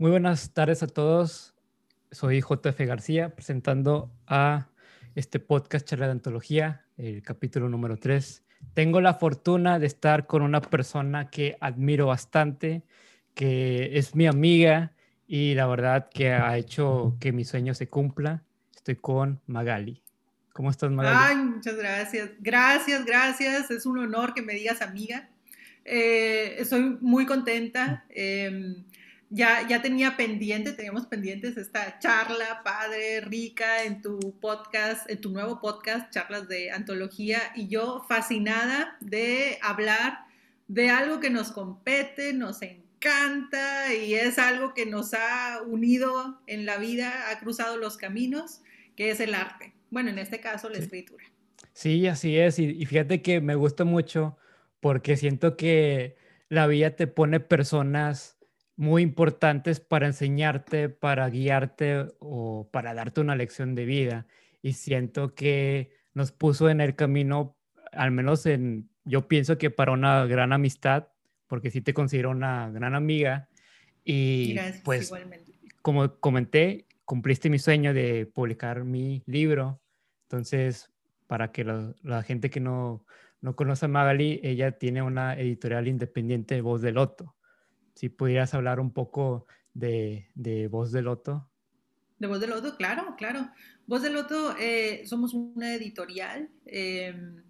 Muy buenas tardes a todos. Soy JF García presentando a este podcast Charla de Antología, el capítulo número 3. Tengo la fortuna de estar con una persona que admiro bastante, que es mi amiga y la verdad que ha hecho que mi sueño se cumpla. Estoy con Magali. ¿Cómo estás, Magali? Ay, muchas gracias. Gracias, gracias. Es un honor que me digas amiga. Eh, estoy muy contenta. Eh, ya, ya tenía pendiente, teníamos pendientes esta charla padre, rica en tu podcast, en tu nuevo podcast, charlas de antología, y yo fascinada de hablar de algo que nos compete, nos encanta y es algo que nos ha unido en la vida, ha cruzado los caminos, que es el arte. Bueno, en este caso la escritura. Sí, así es. Y, y fíjate que me gusta mucho porque siento que la vida te pone personas muy importantes para enseñarte, para guiarte o para darte una lección de vida. Y siento que nos puso en el camino, al menos en, yo pienso que para una gran amistad, porque sí te considero una gran amiga. Y pues, como comenté, cumpliste mi sueño de publicar mi libro. Entonces, para que la, gente que no, no conoce a Magali, ella tiene una editorial independiente, Voz del Loto si pudieras hablar un poco de, Voz del Loto. De Voz del Loto, claro, claro. Voz del Loto, eh, somos una editorial em,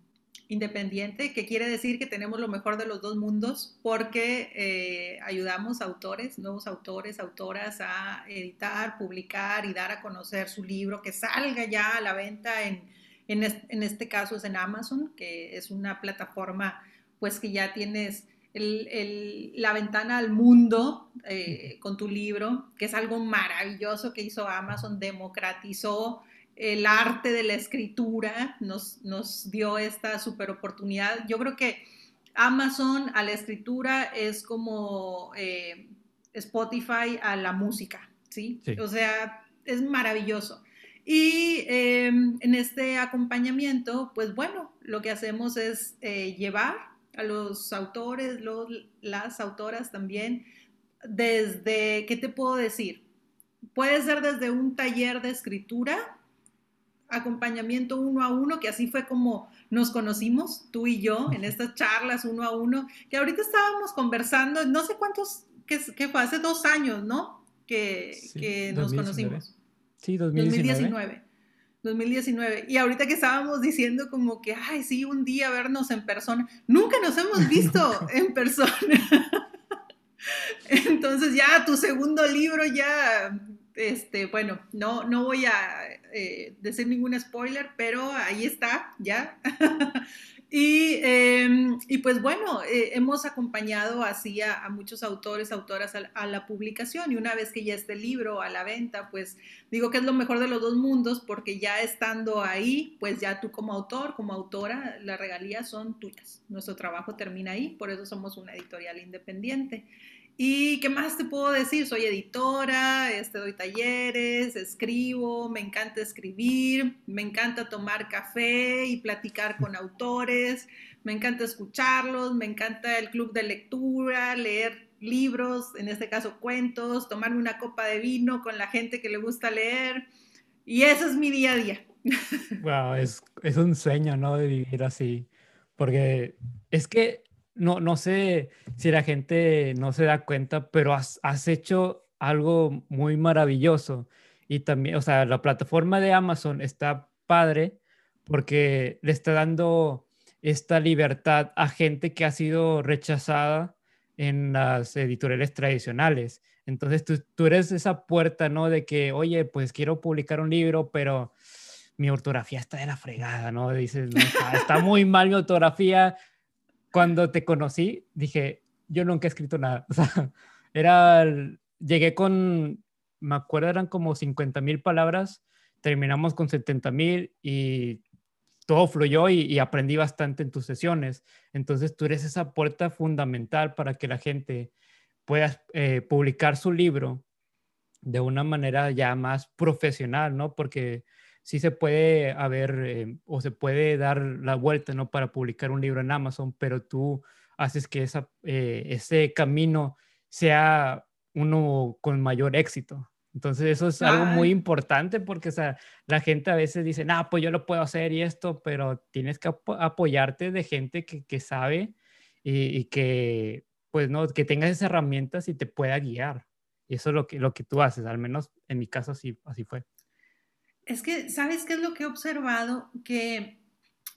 independiente, que quiere decir que tenemos lo mejor de los dos mundos porque eh, ayudamos a autores, nuevos autores, autoras a editar, publicar y dar a conocer su libro, que salga ya a la venta en, en, en este caso es en Amazon, que es una plataforma pues que ya tienes la ventana al mundo eh, con tu libro, que es algo maravilloso que hizo Amazon, democratizó el arte de la escritura, nos, nos dio esta super oportunidad. Yo creo que Amazon a la escritura es como eh, Spotify a la música, ¿sí? O sea, es maravilloso. Y em, en este acompañamiento, pues bueno, lo que hacemos es eh, llevar a los autores, los, las autoras también, desde, ¿qué te puedo decir? Puede ser desde un taller de escritura, acompañamiento uno a uno, que así fue como nos conocimos, tú y yo, en estas charlas uno a uno, que ahorita estábamos conversando, no sé cuántos, que, fue hace dos años, ¿no? Que, nos conocimos. Sí, 2019. 2019. Y ahorita que estábamos diciendo como que, ay, sí, un día vernos en persona. Nunca nos hemos visto en persona. Entonces ya tu segundo libro ya, este, bueno, no, no voy a eh, decir ningún spoiler, pero ahí está, ya. Em, y, pues bueno, eh, hemos acompañado así a, muchos autores, autoras a, la publicación y una vez que ya esté el libro a la venta, pues digo que es lo mejor de los dos mundos porque ya estando ahí, pues ya tú como autor, como autora, las regalías son tuyas. Nuestro trabajo termina ahí, por eso somos una editorial independiente. ¿Y qué más te puedo decir? Soy editora, este, doy talleres, escribo, me encanta escribir, me encanta tomar café y platicar con autores, me encanta escucharlos, me encanta el club de lectura, leer libros, en este caso cuentos, tomarme una copa de vino con la gente que le gusta leer. Y ese es mi día a día. Wow, es, es un sueño, ¿no? De vivir así. Porque es que no, no sé si la gente no se da cuenta, pero has, hecho algo muy maravilloso. Y también, o sea, la plataforma de Amazon está padre porque le está dando esta libertad a gente que ha sido rechazada en las editoriales tradicionales. Entonces tú, tú, eres esa puerta, ¿no? De que, oye, pues quiero publicar un libro, pero mi ortografía está de la fregada, ¿no? Dices, está, muy mal mi ortografía, cuando te conocí, dije, yo nunca he escrito nada. O sea, era, llegué con, me acuerdo, eran como 50 mil palabras, terminamos con 70 mil y todo fluyó y, aprendí bastante en tus sesiones. Entonces tú eres esa puerta fundamental para que la gente pueda eh, publicar su libro de una manera ya más profesional, ¿no? Porque sí se puede haber eh, o se puede dar la vuelta, ¿no? Para publicar un libro en Amazon, pero tú haces que esa, eh, ese camino sea uno con mayor éxito. Entonces eso es algo muy importante porque o sea, la gente a veces dice, no, pues yo lo puedo hacer y esto, pero tienes que apoyarte de gente que, que sabe y, y, que, pues, no, que tengas esas herramientas y te pueda guiar. Y eso es lo que, lo que tú haces, al menos en mi caso así, así fue. Es que, ¿sabes qué es lo que he observado? Que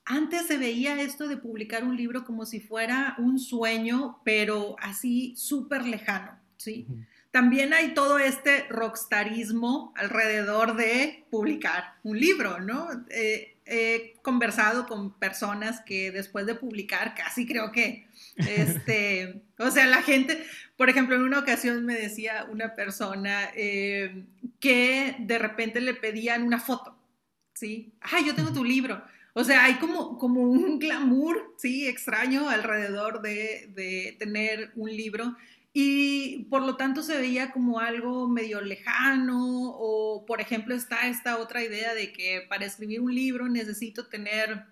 antes se veía esto de publicar un libro como si fuera un sueño, pero así súper lejano, ¿sí? También hay todo este rockstarismo alrededor de publicar un libro, ¿no? Eh, he conversado con personas que después de publicar casi creo que, este, o sea, la gente, por ejemplo, en una ocasión me decía una persona eh, que de repente le pedían una foto, ¿sí? Ay, yo tengo tu libro. O sea, hay como, como un glamour, ¿sí? Extraño alrededor de, de tener un libro y por lo tanto se veía como algo medio lejano o por ejemplo está esta otra idea de que para escribir un libro necesito tener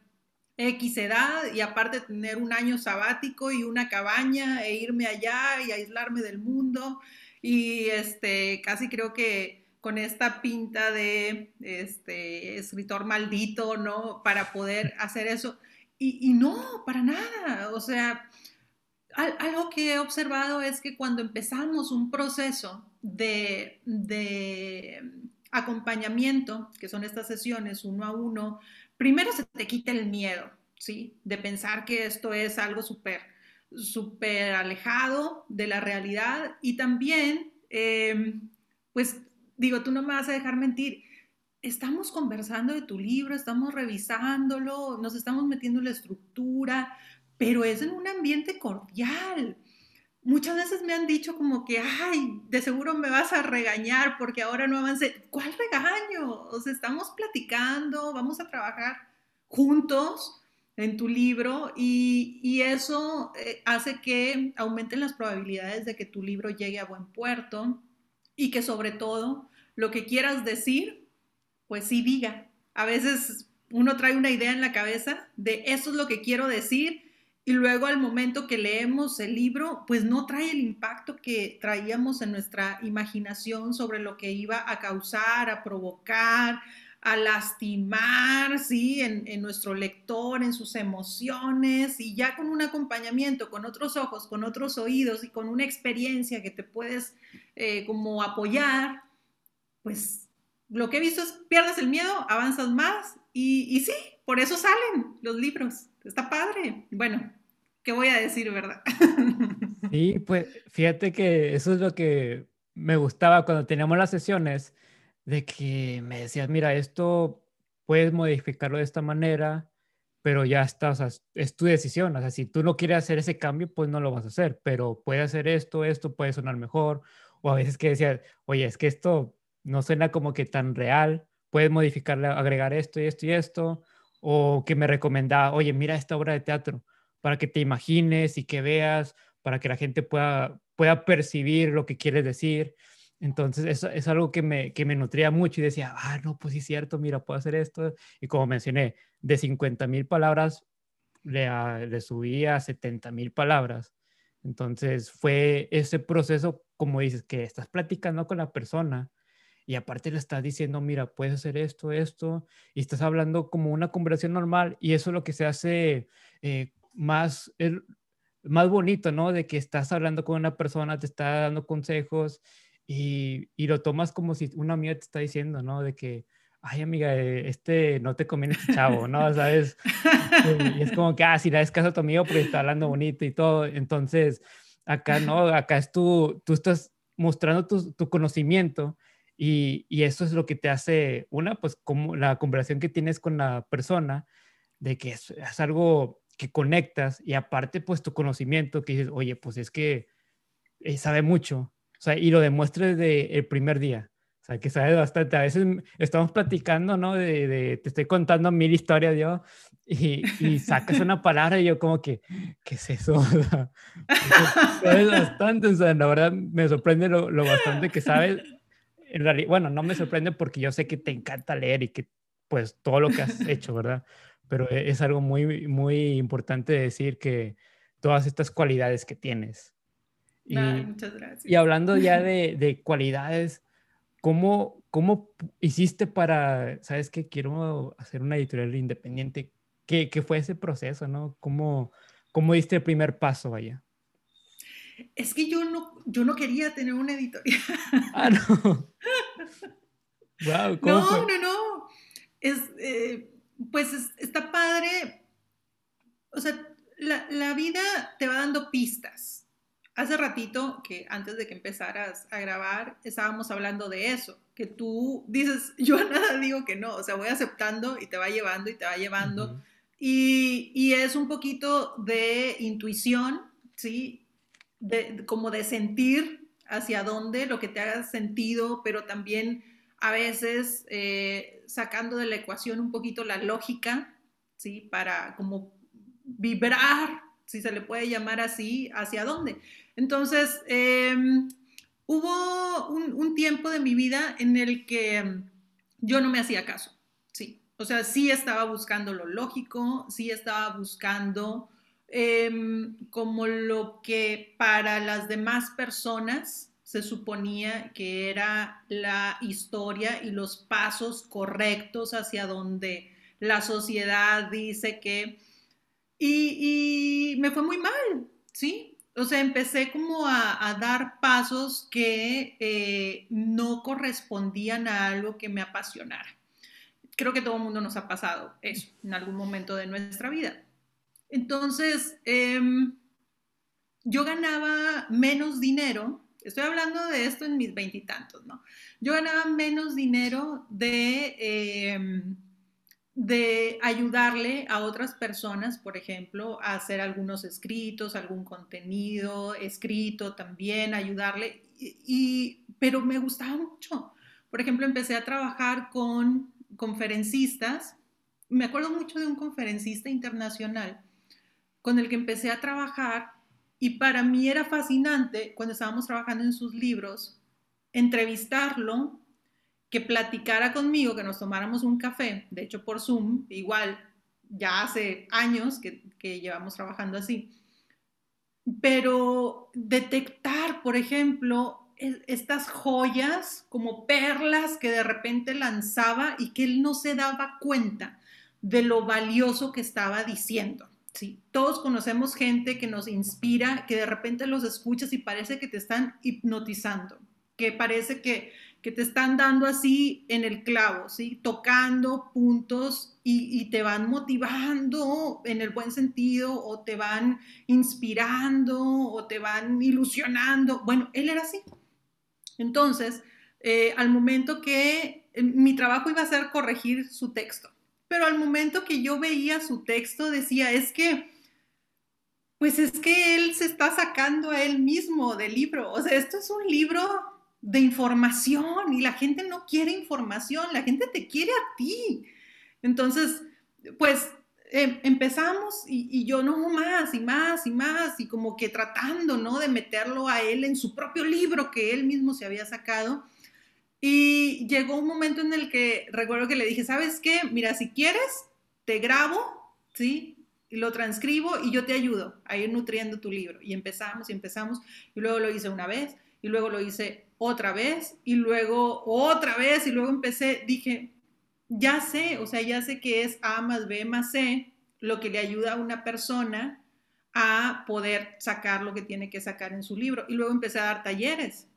X edad y aparte tener un año sabático y una cabaña e irme allá y aislarme del mundo y este casi creo que con esta pinta de este escritor maldito, ¿no? Para poder hacer eso. Y, y no, para nada. O sea, algo que he observado es que cuando empezamos un proceso de, acompañamiento, que son estas sesiones uno a uno, primero se te quita el miedo, ¿sí? De pensar que esto es algo súper, súper alejado de la realidad y también, em, pues digo, tú no me vas a dejar mentir, estamos conversando de tu libro, estamos revisándolo, nos estamos metiendo en la estructura, pero es en un ambiente cordial. Muchas veces me han dicho como que, ay, de seguro me vas a regañar porque ahora no avancé. ¿Cuál regaño? O sea, estamos platicando, vamos a trabajar juntos en tu libro y, eso eh, hace que aumenten las probabilidades de que tu libro llegue a buen puerto y que sobre todo lo que quieras decir, pues sí diga. A veces uno trae una idea en la cabeza de eso es lo que quiero decir y luego al momento que leemos el libro, pues no trae el impacto que traíamos en nuestra imaginación sobre lo que iba a causar, a provocar, a lastimar, ¿sí? En, nuestro lector, en sus emociones, y ya con un acompañamiento, con otros ojos, con otros oídos y con una experiencia que te puedes eh, como apoyar, pues lo que he visto es pierdes el miedo, avanzas más y, y sí, por eso salen los libros está padre. Bueno, ¿qué voy a decir, verdad? Sí, pues fíjate que eso es lo que me gustaba cuando teníamos las sesiones, de que me decías, mira, esto puedes modificarlo de esta manera, pero ya está, o sea, es tu decisión. O sea, si tú no quieres hacer ese cambio, pues no lo vas a hacer, pero puede hacer esto, esto puede sonar mejor. O a veces que decías, oye, es que esto no suena como que tan real, puedes modificarle, agregar esto y esto y esto o que me recomendaba, oye, mira esta obra de teatro, para que te imagines y que veas, para que la gente pueda, pueda percibir lo que quieres decir. Entonces, eso es algo que me, que me nutría mucho y decía, ah, no, pues sí es cierto, mira, puedo hacer esto. Y como mencioné, de 50 mil palabras, le, le subí a 70 mil palabras. Entonces, fue ese proceso, como dices, que estás platicando con la persona y aparte le estás diciendo, mira, puedes hacer esto, esto, y estás hablando como una conversación normal y eso es lo que se hace eh, más, más bonito, ¿no? De que estás hablando con una persona, te está dando consejos y, y lo tomas como si una amiga te está diciendo, ¿no? De que, ay amiga, eh, este no te conviene este chavo, ¿no? ¿Sabes? Y es como que, ah, si le das caso a tu amigo porque está hablando bonito y todo. Entonces, acá no, acá es tú, tú estás mostrando tu, tu conocimiento y, eso es lo que te hace, una, pues como la conversación que tienes con la persona, de que es, algo que conectas y aparte pues tu conocimiento, que dices, oye, pues es que eh, sabe mucho, o sea, y lo demuestres desde el primer día. O sea, que sabe bastante. A veces estamos platicando, ¿no? De, te estoy contando mil historias yo y, y, sacas una palabra y yo como que, ¿qué es eso? O sea, bastante, o sea, la verdad me sorprende lo, lo bastante que sabes en realidad, bueno, no me sorprende porque yo sé que te encanta leer y que pues todo lo que has hecho, ¿verdad? Pero e, es algo muy, muy importante decir que todas estas cualidades que tienes. Y, muchas gracias. Y hablando ya de, de cualidades, ¿cómo, ¿cómo hiciste para, sabes que quiero hacer una editorial independiente? ¿Qué, qué fue ese proceso, no? ¿Cómo, ¿Cómo diste el primer paso allá? Es que yo no, yo no quería tener una editorial. Ah, no. wow, ¿cómo no, no, no. Es, eh, pues está padre. O sea, la, la, vida te va dando pistas. Hace ratito, que antes de que empezaras a grabar, estábamos hablando de eso, que tú dices, yo a nada digo que no, o sea, voy aceptando y te va llevando y te va llevando. y, y, es un poquito de intuición, ¿sí? De, como de sentir hacia dónde, lo que te haga sentido, pero también a veces eh, sacando de la ecuación un poquito la lógica, ¿sí? Para como vibrar, si se le puede llamar así, hacia dónde. Entonces, em, hubo un, tiempo de mi vida en el que yo no me hacía caso, sí. O sea, sí estaba buscando lo lógico, sí estaba buscando em, como lo que para las demás personas se suponía que era la historia y los pasos correctos hacia donde la sociedad dice que... Y, y me fue muy mal, ¿sí? o sea, empecé como a, dar pasos que eh, no correspondían a algo que me apasionara. Creo que todo el mundo nos ha pasado eso en algún momento de nuestra vida. Entonces, em, yo ganaba menos dinero, estoy hablando de esto en mis veintitantos, ¿no? Yo ganaba menos dinero de... Em, de ayudarle a otras personas, por ejemplo, a hacer algunos escritos, algún contenido escrito también, ayudarle, y, pero me gustaba mucho. Por ejemplo, empecé a trabajar con conferencistas, me acuerdo mucho de un conferencista internacional con el que empecé a trabajar y para mí era fascinante cuando estábamos trabajando en sus libros, entrevistarlo que platicara conmigo, que nos tomáramos un café, de hecho por Zoom, igual ya hace años que, llevamos trabajando así, pero detectar, por ejemplo, estas joyas como perlas que de repente lanzaba y que él no se daba cuenta de lo valioso que estaba diciendo. Sí, todos conocemos gente que nos inspira, que de repente los escuchas y parece que te están hipnotizando, que parece que que te están dando así en el clavo, ¿sí? Tocando puntos y, te van motivando en el buen sentido o te van inspirando o te van ilusionando. Bueno, él era así. Entonces, eh, al momento que eh, mi trabajo iba a ser corregir su texto, pero al momento que yo veía su texto decía, es que, pues es que él se está sacando a él mismo del libro. O sea, esto es un libro de información y la gente no quiere información, la gente te quiere a ti. Entonces, pues em, empezamos y, yo no más y más y más y como que tratando, ¿no? De meterlo a él en su propio libro que él mismo se había sacado. Y llegó un momento en el que recuerdo que le dije, ¿sabes qué? Mira, si quieres, te grabo, ¿sí? Y lo transcribo y yo te ayudo a ir nutriendo tu libro. Y empezamos y empezamos. Y luego lo hice una vez y luego lo hice otra vez y luego otra vez y luego empecé, dije, ya sé, o sea, ya sé que es A más B más C lo que le ayuda a una persona a poder sacar lo que tiene que sacar en su libro. Y luego empecé a dar talleres.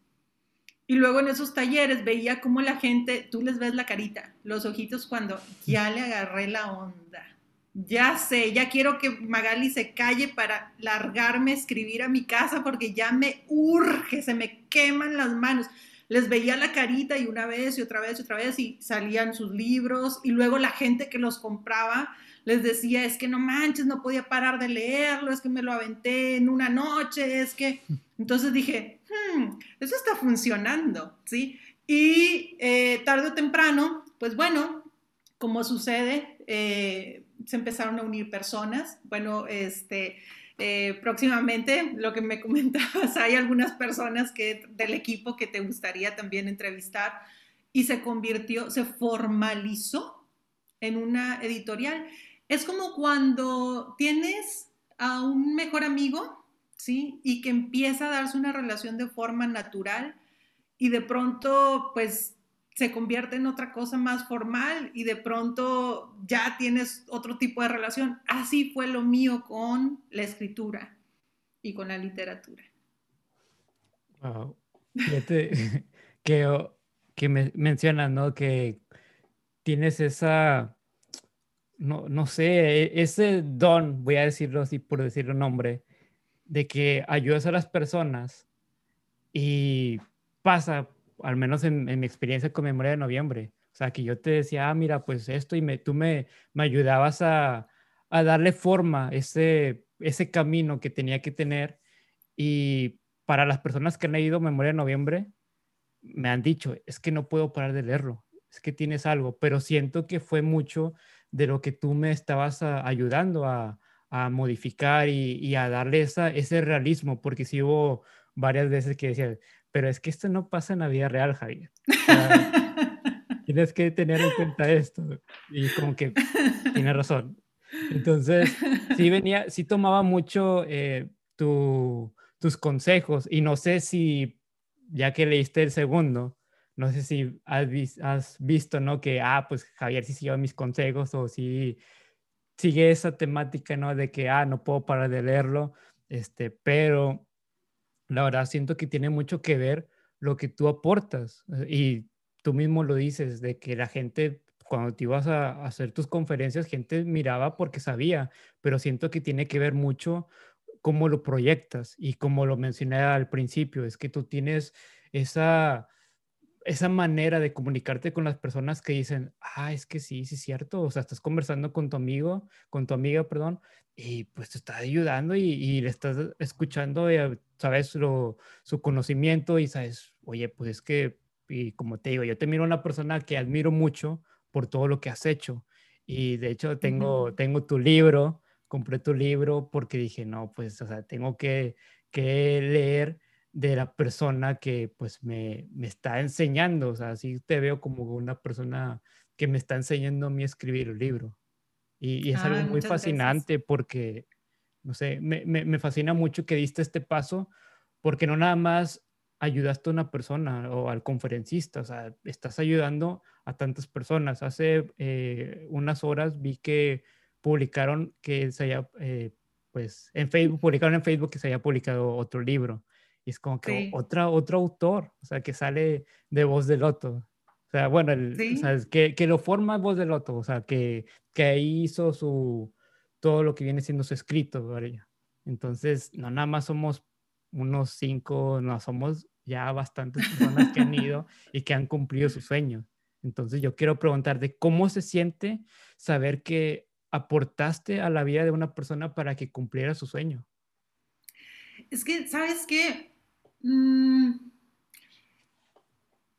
Y luego en esos talleres veía cómo la gente, tú les ves la carita, los ojitos cuando ya le agarré la onda ya sé, ya quiero que Magali se calle para largarme a escribir a mi casa porque ya me urge, se me queman las manos. Les veía la carita y una vez y otra vez y otra vez y salían sus libros y luego la gente que los compraba les decía, es que no manches, no podía parar de leerlo, es que me lo aventé en una noche, es que... Entonces dije, hmm, eso está funcionando, ¿sí? Y eh, tarde o temprano, pues bueno, como sucede, eh, se empezaron a unir personas. Bueno, este, eh, próximamente, lo que me comentabas, hay algunas personas que, del equipo que te gustaría también entrevistar y se convirtió, se formalizó en una editorial. Es como cuando tienes a un mejor amigo, ¿sí? Y que empieza a darse una relación de forma natural y de pronto, pues, se convierte en otra cosa más formal y de pronto ya tienes otro tipo de relación. Así fue lo mío con la escritura y con la literatura. Wow. Que, que me mencionas, ¿no? Que tienes esa, no, no sé, e, ese don, voy a decirlo así por decir un nombre, de que ayudas a las personas y pasa, al menos en, mi experiencia con Memoria de Noviembre, o sea, que yo te decía, ah, mira, pues esto y me, tú me, me ayudabas a, a darle forma, ese, ese camino que tenía que tener. Y para las personas que han leído Memoria de Noviembre, me han dicho, es que no puedo parar de leerlo, es que tienes algo, pero siento que fue mucho de lo que tú me estabas ayudando a, a modificar y, y, a darle esa, ese realismo, porque sí hubo varias veces que decía, pero es que esto no pasa en la vida real, Javier. tienes que tener en cuenta esto. Y como que tiene razón. Entonces, sí venía, sí tomaba mucho eh, tu, tus consejos y no sé si, ya que leíste el segundo, no sé si has, has visto, ¿no? Que, ah, pues Javier sí siguió mis consejos o si sigue esa temática, ¿no? De que, ah, no puedo parar de leerlo, este, pero la verdad siento que tiene mucho que ver lo que tú aportas eh, y tú mismo lo dices, de que la gente, cuando te ibas a, hacer tus conferencias, gente miraba porque sabía, pero siento que tiene que ver mucho cómo lo proyectas y como lo mencioné al principio, es que tú tienes esa, esa manera de comunicarte con las personas que dicen, ah, es que sí, sí es cierto, o sea, estás conversando con tu amigo, con tu amiga, perdón, y pues te está ayudando y, le estás escuchando, eh, sabes, su conocimiento y sabes, oye, pues es que, y como te digo, yo te miro una persona que admiro mucho por todo lo que has hecho. Y de hecho tengo, tengo tu libro, compré tu libro porque dije, no, pues, o sea, tengo que, que leer de la persona que pues me, me está enseñando, o sea, así te veo como una persona que me está enseñando a mí a escribir el libro. Y, es algo muy fascinante porque, no sé, me, me, fascina mucho que diste este paso porque no nada más ayudaste a una persona o al conferencista, o sea, estás ayudando a tantas personas. Hace eh, unas horas vi que publicaron que se haya, eh, pues, en Facebook, publicaron en Facebook que se haya publicado otro libro. Y es como que otra, otro autor, o sea, que sale de voz de loto. O sea, bueno, el, que, que, lo forma voz de loto, o sea, que, que ahí hizo su, todo lo que viene siendo su escrito, ¿verdad? Entonces, no nada más somos unos cinco, no, somos ya bastantes personas que han ido y que han cumplido sus sueños. Entonces, yo quiero preguntarte, ¿cómo se siente saber que aportaste a la vida de una persona para que cumpliera su sueño? Es que, ¿sabes qué? Mm,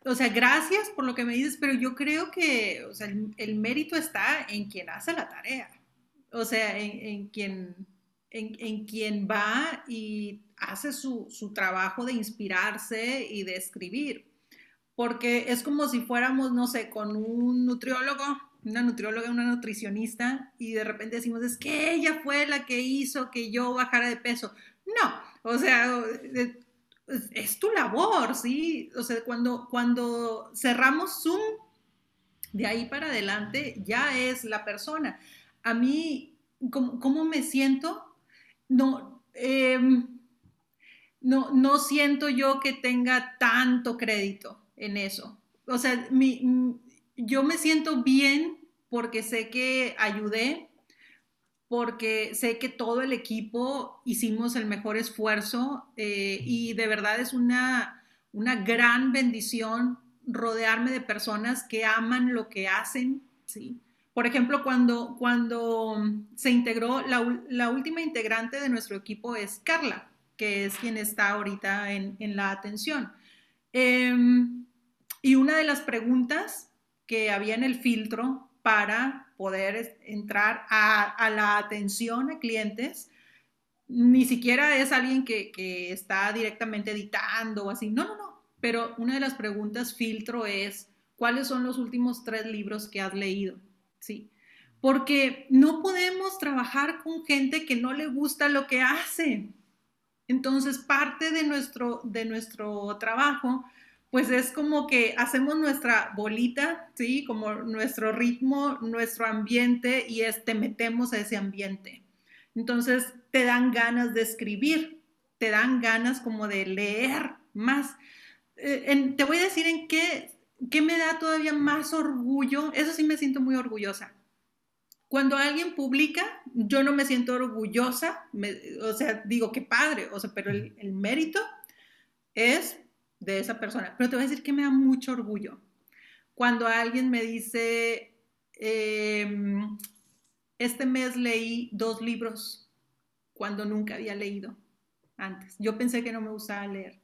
o sea, gracias por lo que me dices, pero yo creo que o sea, el, mérito está en quien hace la tarea, o sea, en, quien, en, quien va y hace su, su, trabajo de inspirarse y de escribir, porque es como si fuéramos, no sé, con un nutriólogo, una nutrióloga, una nutricionista, y de repente decimos, es que ella fue la que hizo que yo bajara de peso. No, o sea, es tu labor, ¿sí? O sea, cuando, cuando cerramos Zoom, de ahí para adelante ya es la persona. A mí, ¿cómo, me siento? No, em, no, no siento yo que tenga tanto crédito en eso. O sea, yo me siento bien porque sé que ayudé, porque sé que todo el equipo hicimos el mejor esfuerzo eh, y de verdad es una, una gran bendición rodearme de personas que aman lo que hacen, ¿sí? Por ejemplo, cuando, cuando se integró, la, última integrante de nuestro equipo es Carla, que es quien está ahorita en, la atención. Em, y una de las preguntas que había en el filtro para poder entrar a, la atención a clientes. Ni siquiera es alguien que, está directamente editando o así. No, no, no. Pero una de las preguntas filtro es, ¿cuáles son los últimos tres libros que has leído? Sí. Porque no podemos trabajar con gente que no le gusta lo que hace. Entonces, parte de nuestro, de nuestro trabajo, pues es como que hacemos nuestra bolita, ¿sí? Como nuestro ritmo, nuestro ambiente y es, te metemos a ese ambiente. Entonces, te dan ganas de escribir, te dan ganas como de leer más. Eh, te voy a decir en qué, qué me da todavía más orgullo, eso sí me siento muy orgullosa. Cuando alguien publica, yo no me siento orgullosa, o sea, digo, qué padre, o sea, pero el, mérito es de esa persona. Pero te voy a decir que me da mucho orgullo. Cuando alguien me dice, em, este mes leí dos libros cuando nunca había leído antes. Yo pensé que no me gustaba leer.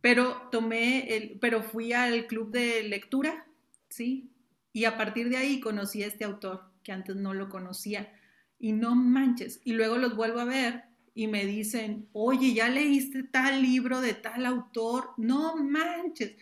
Pero tomé el, pero fui al club de lectura, ¿sí? Y a partir de ahí conocí a este autor que antes no lo conocía. Y no manches. Y luego los vuelvo a ver y me dicen, oye, ¿ya leíste tal libro de tal autor? No manches.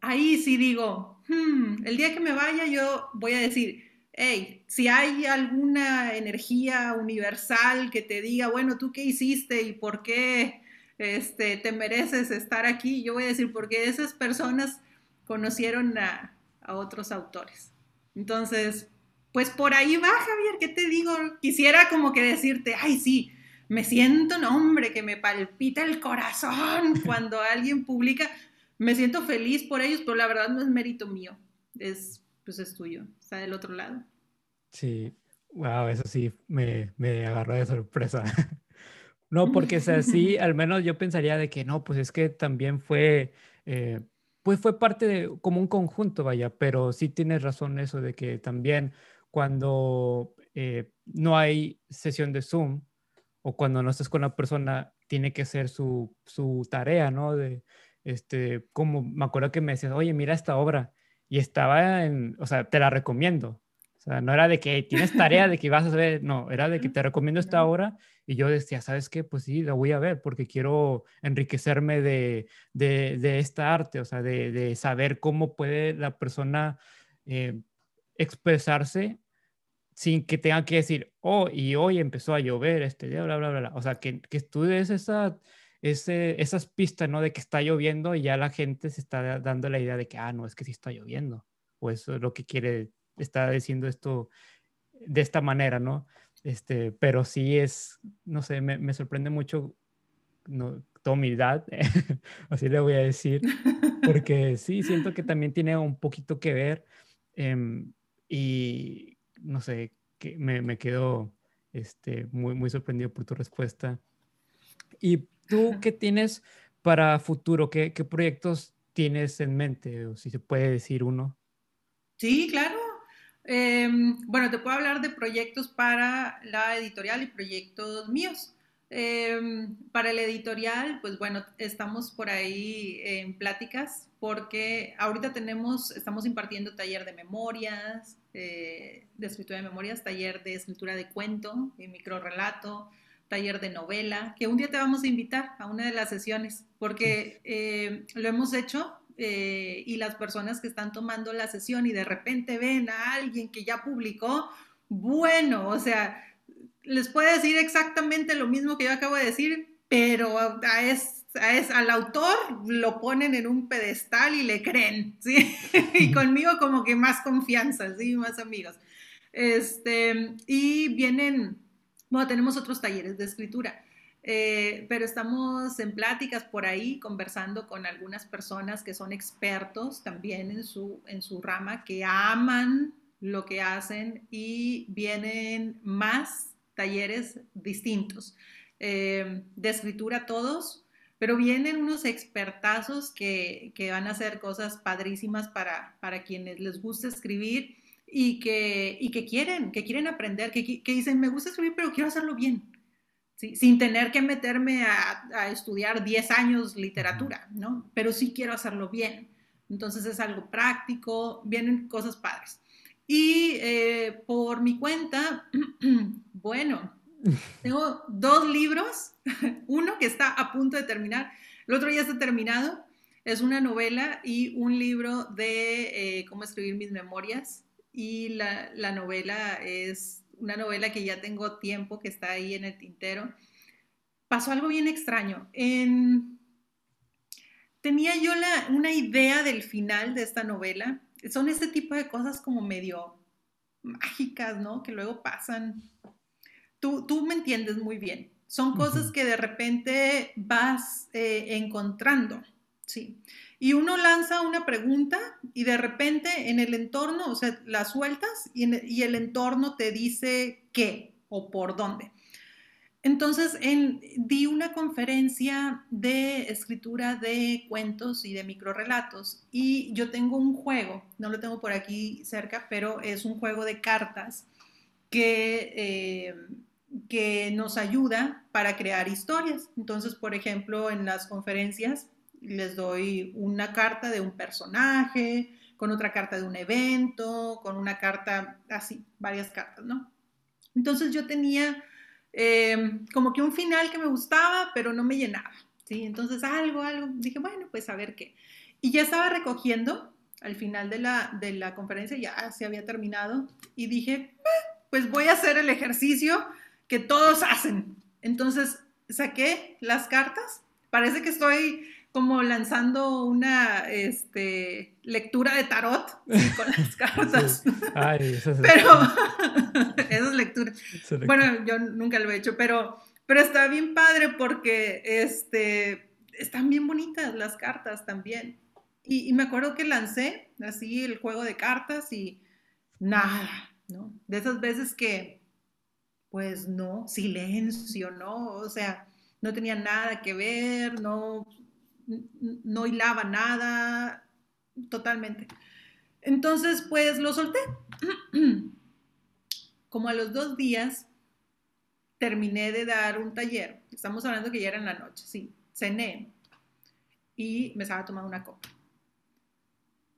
Ahí sí digo, hmm, el día que me vaya yo voy a decir, hey, si hay alguna energía universal que te diga, bueno, ¿tú qué hiciste y por qué este, te mereces estar aquí? Yo voy a decir, porque esas personas conocieron a, a otros autores. Entonces, pues por ahí va, Javier, ¿qué te digo? Quisiera como que decirte, ay, sí, me siento, un hombre, que me palpita el corazón cuando alguien publica, me siento feliz por ellos, pero la verdad no es mérito mío, es, pues es tuyo, está del otro lado. Sí, wow, eso sí me, me agarró de sorpresa. no, porque es así, al menos yo pensaría de que no, pues es que también fue... Eh, pues fue parte de como un conjunto, vaya, pero sí tienes razón eso de que también cuando eh, no hay sesión de Zoom o cuando no estás con la persona, tiene que ser su, su tarea, ¿no? De, este, como me acuerdo que me decías, oye, mira esta obra, y estaba en, o sea, te la recomiendo. O sea, no era de que tienes tarea de que vas a ver, no, era de que te recomiendo esta obra y yo decía, ¿sabes qué? Pues sí, la voy a ver porque quiero enriquecerme de, de, de esta arte, o sea, de, de, saber cómo puede la persona eh, expresarse sin que tenga que decir, oh, y hoy empezó a llover este día, bla, bla, bla, O sea, que, que estudies esa, ese, esas pistas, ¿no? De que está lloviendo y ya la gente se está dando la idea de que, ah, no, es que sí está lloviendo. O eso es lo que quiere, está diciendo esto de esta manera, ¿no? Este, pero sí es, no sé, me, me sorprende mucho no, tu humildad, así le voy a decir, porque sí, siento que también tiene un poquito que ver. Eh, y no sé, que me, me quedo este, muy, muy sorprendido por tu respuesta. ¿Y tú qué tienes para futuro? ¿Qué, qué proyectos tienes en mente? O si se puede decir uno. Sí, claro. Em, bueno, te puedo hablar de proyectos para la editorial y proyectos míos. Em, para el editorial, pues bueno, estamos por ahí en pláticas porque ahorita tenemos, estamos impartiendo taller de memorias, eh, de escritura de memorias, taller de escritura de cuento, de microrelato, taller de novela, que un día te vamos a invitar a una de las sesiones, porque eh, lo hemos hecho eh, y las personas que están tomando la sesión y de repente ven a alguien que ya publicó, bueno, o sea, les puede decir exactamente lo mismo que yo acabo de decir, pero a es, al autor lo ponen en un pedestal y le creen, ¿sí? y conmigo como que más confianza, ¿sí? Más amigos. Este, y vienen, bueno, tenemos otros talleres de escritura. Eh, pero estamos en pláticas por ahí conversando con algunas personas que son expertos también en su, en su rama, que aman lo que hacen y vienen más talleres distintos eh, de escritura todos, pero vienen unos expertazos que, que, van a hacer cosas padrísimas para, para quienes les gusta escribir y que, y que quieren, que quieren aprender, que, que, dicen, me gusta escribir, pero quiero hacerlo bien, ¿sí? sin tener que meterme a, a, estudiar 10 años literatura, ¿no? Pero sí quiero hacerlo bien. Entonces es algo práctico, vienen cosas padres. Y eh, por mi cuenta, bueno, tengo dos libros, uno que está a punto de terminar, el otro ya está terminado, es una novela y un libro de eh, cómo escribir mis memorias. Y la, la, novela es una novela que ya tengo tiempo, que está ahí en el tintero. pasó algo bien extraño. En... Tenía yo una idea del final de esta novela. Son este tipo de cosas como medio mágicas, ¿no? Que luego pasan. Tú, tú me entiendes muy bien. Son cosas que de repente vas eh, encontrando, ¿sí? Y uno lanza una pregunta y de repente en el entorno, o sea, la sueltas y, y el entorno te dice qué o por dónde. Entonces, en, di una conferencia de escritura de cuentos y de microrelatos y yo tengo un juego, no lo tengo por aquí cerca, pero es un juego de cartas que, eh, que nos ayuda para crear historias. Entonces, por ejemplo, en las conferencias les doy una carta de un personaje, con otra carta de un evento, con una carta así, varias cartas, ¿no? Entonces yo tenía eh, como que un final que me gustaba, pero no me llenaba, ¿sí? Entonces algo, algo, dije, bueno, pues a ver qué. Y ya estaba recogiendo al final de la, de la conferencia, ya se había terminado, y dije, ah, pues voy a hacer el ejercicio que todos hacen. Entonces saqué las cartas, parece que estoy como lanzando una este, lectura de tarot con las cartas. Ay, eso es pero esas lecturas. Bueno, yo nunca lo he hecho, pero, pero está bien padre porque este, están bien bonitas las cartas también. Y, y, me acuerdo que lancé así el juego de cartas y nada, ¿no? De esas veces que, pues no, silencio, ¿no? O sea, no tenía nada que ver, no no hilaba nada, totalmente. Entonces, pues lo solté. Como a los dos días, terminé de dar un taller. Estamos hablando que ya era en la noche, sí. Cené y me estaba tomando una copa.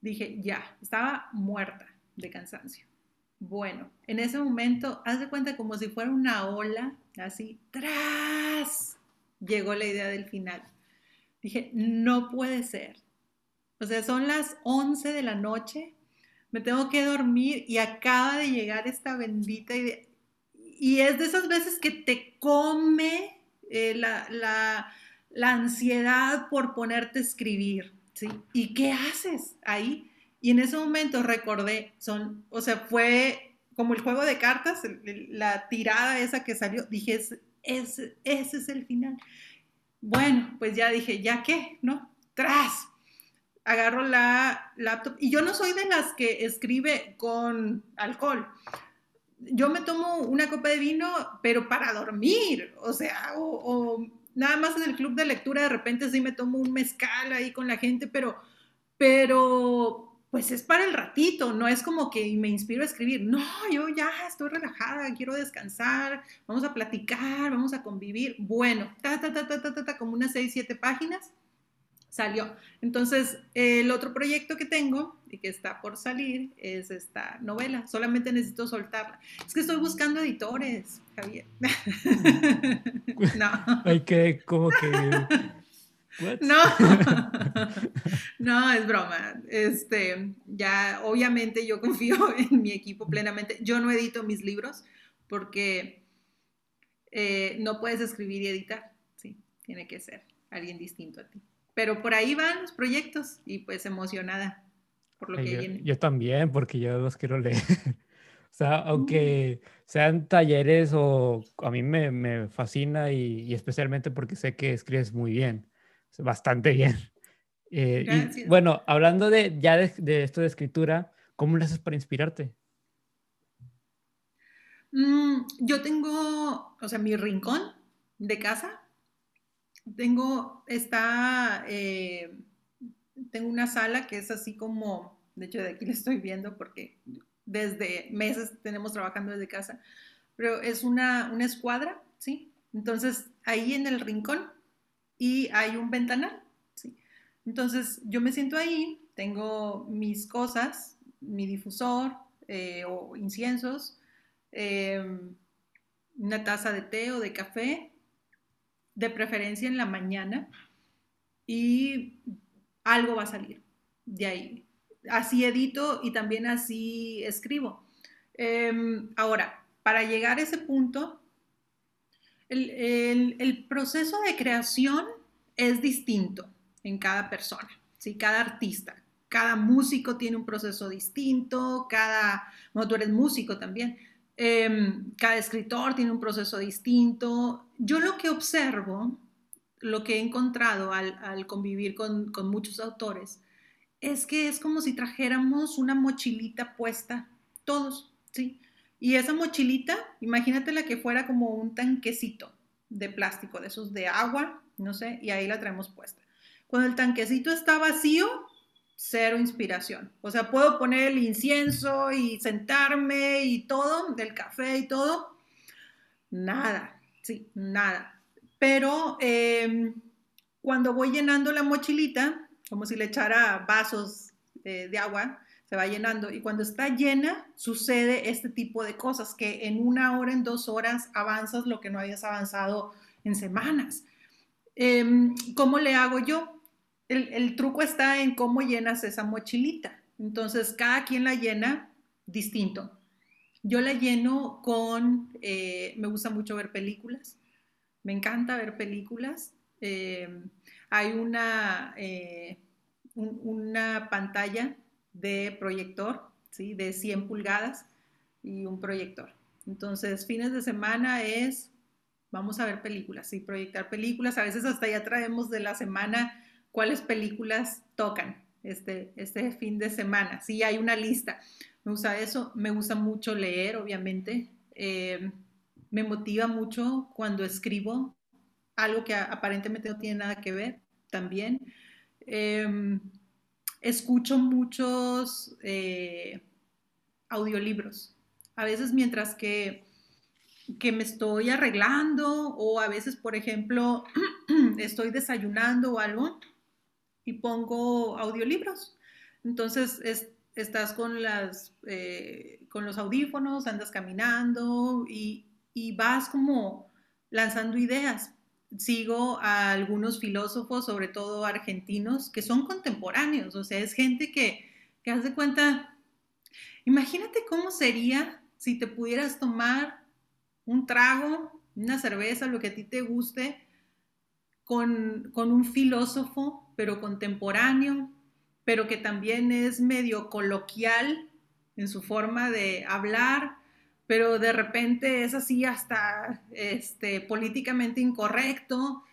Dije, ya, estaba muerta de cansancio. Bueno, en ese momento, haz de cuenta como si fuera una ola, así, tras, llegó la idea del final. Dije, no puede ser. O sea, son las 11 de la noche, me tengo que dormir y acaba de llegar esta bendita idea. Y es de esas veces que te come eh, la, la, ansiedad por ponerte a escribir, ¿sí? ¿Y qué haces ahí? Y en ese momento recordé, son, o sea, fue como el juego de cartas, la tirada esa que salió, dije, ese es el final. Bueno, pues ya dije, ¿ya qué? ¿No? Tras. Agarro la laptop. Y yo no soy de las que escribe con alcohol. Yo me tomo una copa de vino, pero para dormir. O sea, o, nada más en el club de lectura de repente sí me tomo un mezcal ahí con la gente, pero, pero pues es para el ratito, no es como que me inspiro a escribir, no, yo ya estoy relajada, quiero descansar, vamos a platicar, vamos a convivir. Bueno, ta, ta, ta, ta, ta, ta, como unas seis, siete páginas, salió. Entonces, el otro proyecto que tengo y que está por salir es esta novela, solamente necesito soltarla. Es que estoy buscando editores, Javier. no. Hay que, como que no, no, es broma. Este, ya, obviamente yo confío en mi equipo plenamente. Yo no edito mis libros porque eh, no puedes escribir y editar. Sí, tiene que ser alguien distinto a ti. Pero por ahí van los proyectos y pues emocionada por lo que yo, viene. Yo también, porque yo los quiero leer. O sea, aunque sean talleres o a mí me, me fascina y, y, especialmente porque sé que escribes muy bien bastante bien. Eh, y, bueno, hablando de ya de, esto de escritura, ¿cómo lo haces para inspirarte? Mm, yo tengo, o sea, mi rincón de casa. Tengo, está, eh, tengo una sala que es así como, de hecho de aquí la estoy viendo porque desde meses tenemos trabajando desde casa, pero es una, una escuadra, ¿sí? Entonces, ahí en el rincón y hay un ventanal. ¿sí? Entonces yo me siento ahí, tengo mis cosas, mi difusor eh, o inciensos, em, una taza de té o de café, de preferencia en la mañana, y algo va a salir de ahí. Así edito y también así escribo. Em, ahora, para llegar a ese punto, el, proceso de creación es distinto en cada persona, ¿sí? cada artista. Cada músico tiene un proceso distinto, cada, bueno, tú eres músico también, em, cada escritor tiene un proceso distinto. Yo lo que observo, lo que he encontrado al, convivir con, con muchos autores, es que es como si trajéramos una mochilita puesta, todos, ¿sí? Y esa mochilita, imagínate la que fuera como un tanquecito de plástico, de esos de agua, no sé, y ahí la traemos puesta. Cuando el tanquecito está vacío, cero inspiración. O sea, puedo poner el incienso y sentarme y todo, del café y todo. Nada, sí, nada. Pero em, cuando voy llenando la mochilita, como si le echara vasos de agua, se va llenando y cuando está llena sucede este tipo de cosas que en una hora, en dos horas avanzas lo que no hayas avanzado en semanas. Em, ¿Cómo le hago yo? El, truco está en cómo llenas esa mochilita. Entonces, cada quien la llena distinto. Yo la lleno con, eh, me gusta mucho ver películas, me encanta ver películas. Em, hay una, eh, una pantalla de proyector, ¿sí? De 100 pulgadas y un proyector. Entonces, fines de semana es, vamos a ver películas, sí, proyectar películas. A veces hasta ya traemos de la semana cuáles películas tocan este, este fin de semana. Sí, hay una lista. Me gusta eso. Me gusta mucho leer, obviamente. Eh, me motiva mucho cuando escribo algo que aparentemente no tiene nada que ver también. Em, escucho muchos eh, audiolibros. A veces mientras que, que me estoy arreglando o a veces, por ejemplo, estoy desayunando o algo y pongo audiolibros. Entonces estás con, las, eh, con los audífonos, andas caminando y, y vas como lanzando ideas sigo a algunos filósofos, sobre todo argentinos, que son contemporáneos, o sea, es gente que, que hace cuenta, imagínate cómo sería si te pudieras tomar un trago, una cerveza, lo que a ti te guste, con, con un filósofo, pero contemporáneo, pero que también es medio coloquial en su forma de hablar, pero de repente es así hasta este, políticamente incorrecto,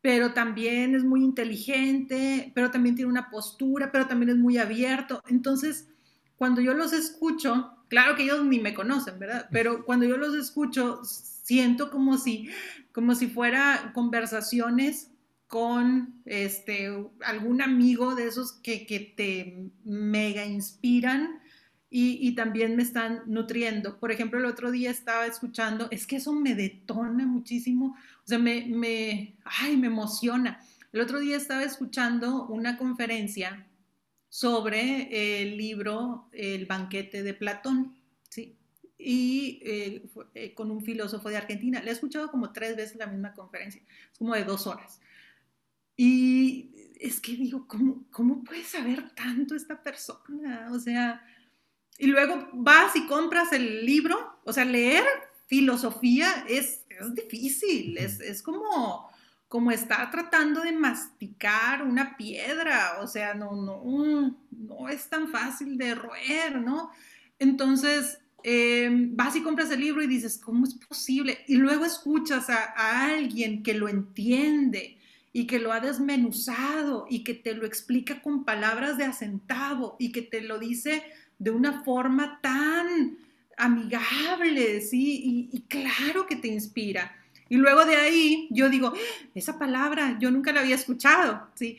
pero también es muy inteligente, pero también tiene una postura, pero también es muy abierto. Entonces, cuando yo los escucho, claro que ellos ni me conocen, ¿verdad? Pero cuando yo los escucho, siento como si, como si fuera conversaciones con este, algún amigo de esos que, que te mega inspiran y, también me están nutriendo. Por ejemplo, el otro día estaba escuchando, es que eso me detona muchísimo, o sea, me, me, ay, me emociona. El otro día estaba escuchando una conferencia sobre el libro El banquete de Platón, ¿sí? Y eh, eh, con un filósofo de Argentina. Le he escuchado como tres veces la misma conferencia, es como de dos horas. Y es que digo, ¿cómo, cómo puede saber tanto esta persona? O sea, y luego vas y compras el libro, o sea, leer filosofía es, es difícil, es, es, como, como estar tratando de masticar una piedra, o sea, no, no, no es tan fácil de roer, ¿no? Entonces, em, vas y compras el libro y dices, ¿cómo es posible? Y luego escuchas a, a alguien que lo entiende y que lo ha desmenuzado y que te lo explica con palabras de acentavo y que te lo dice de una forma tan amigable, ¿sí? Y, claro que te inspira. Y luego de ahí yo digo, esa palabra yo nunca la había escuchado, ¿sí?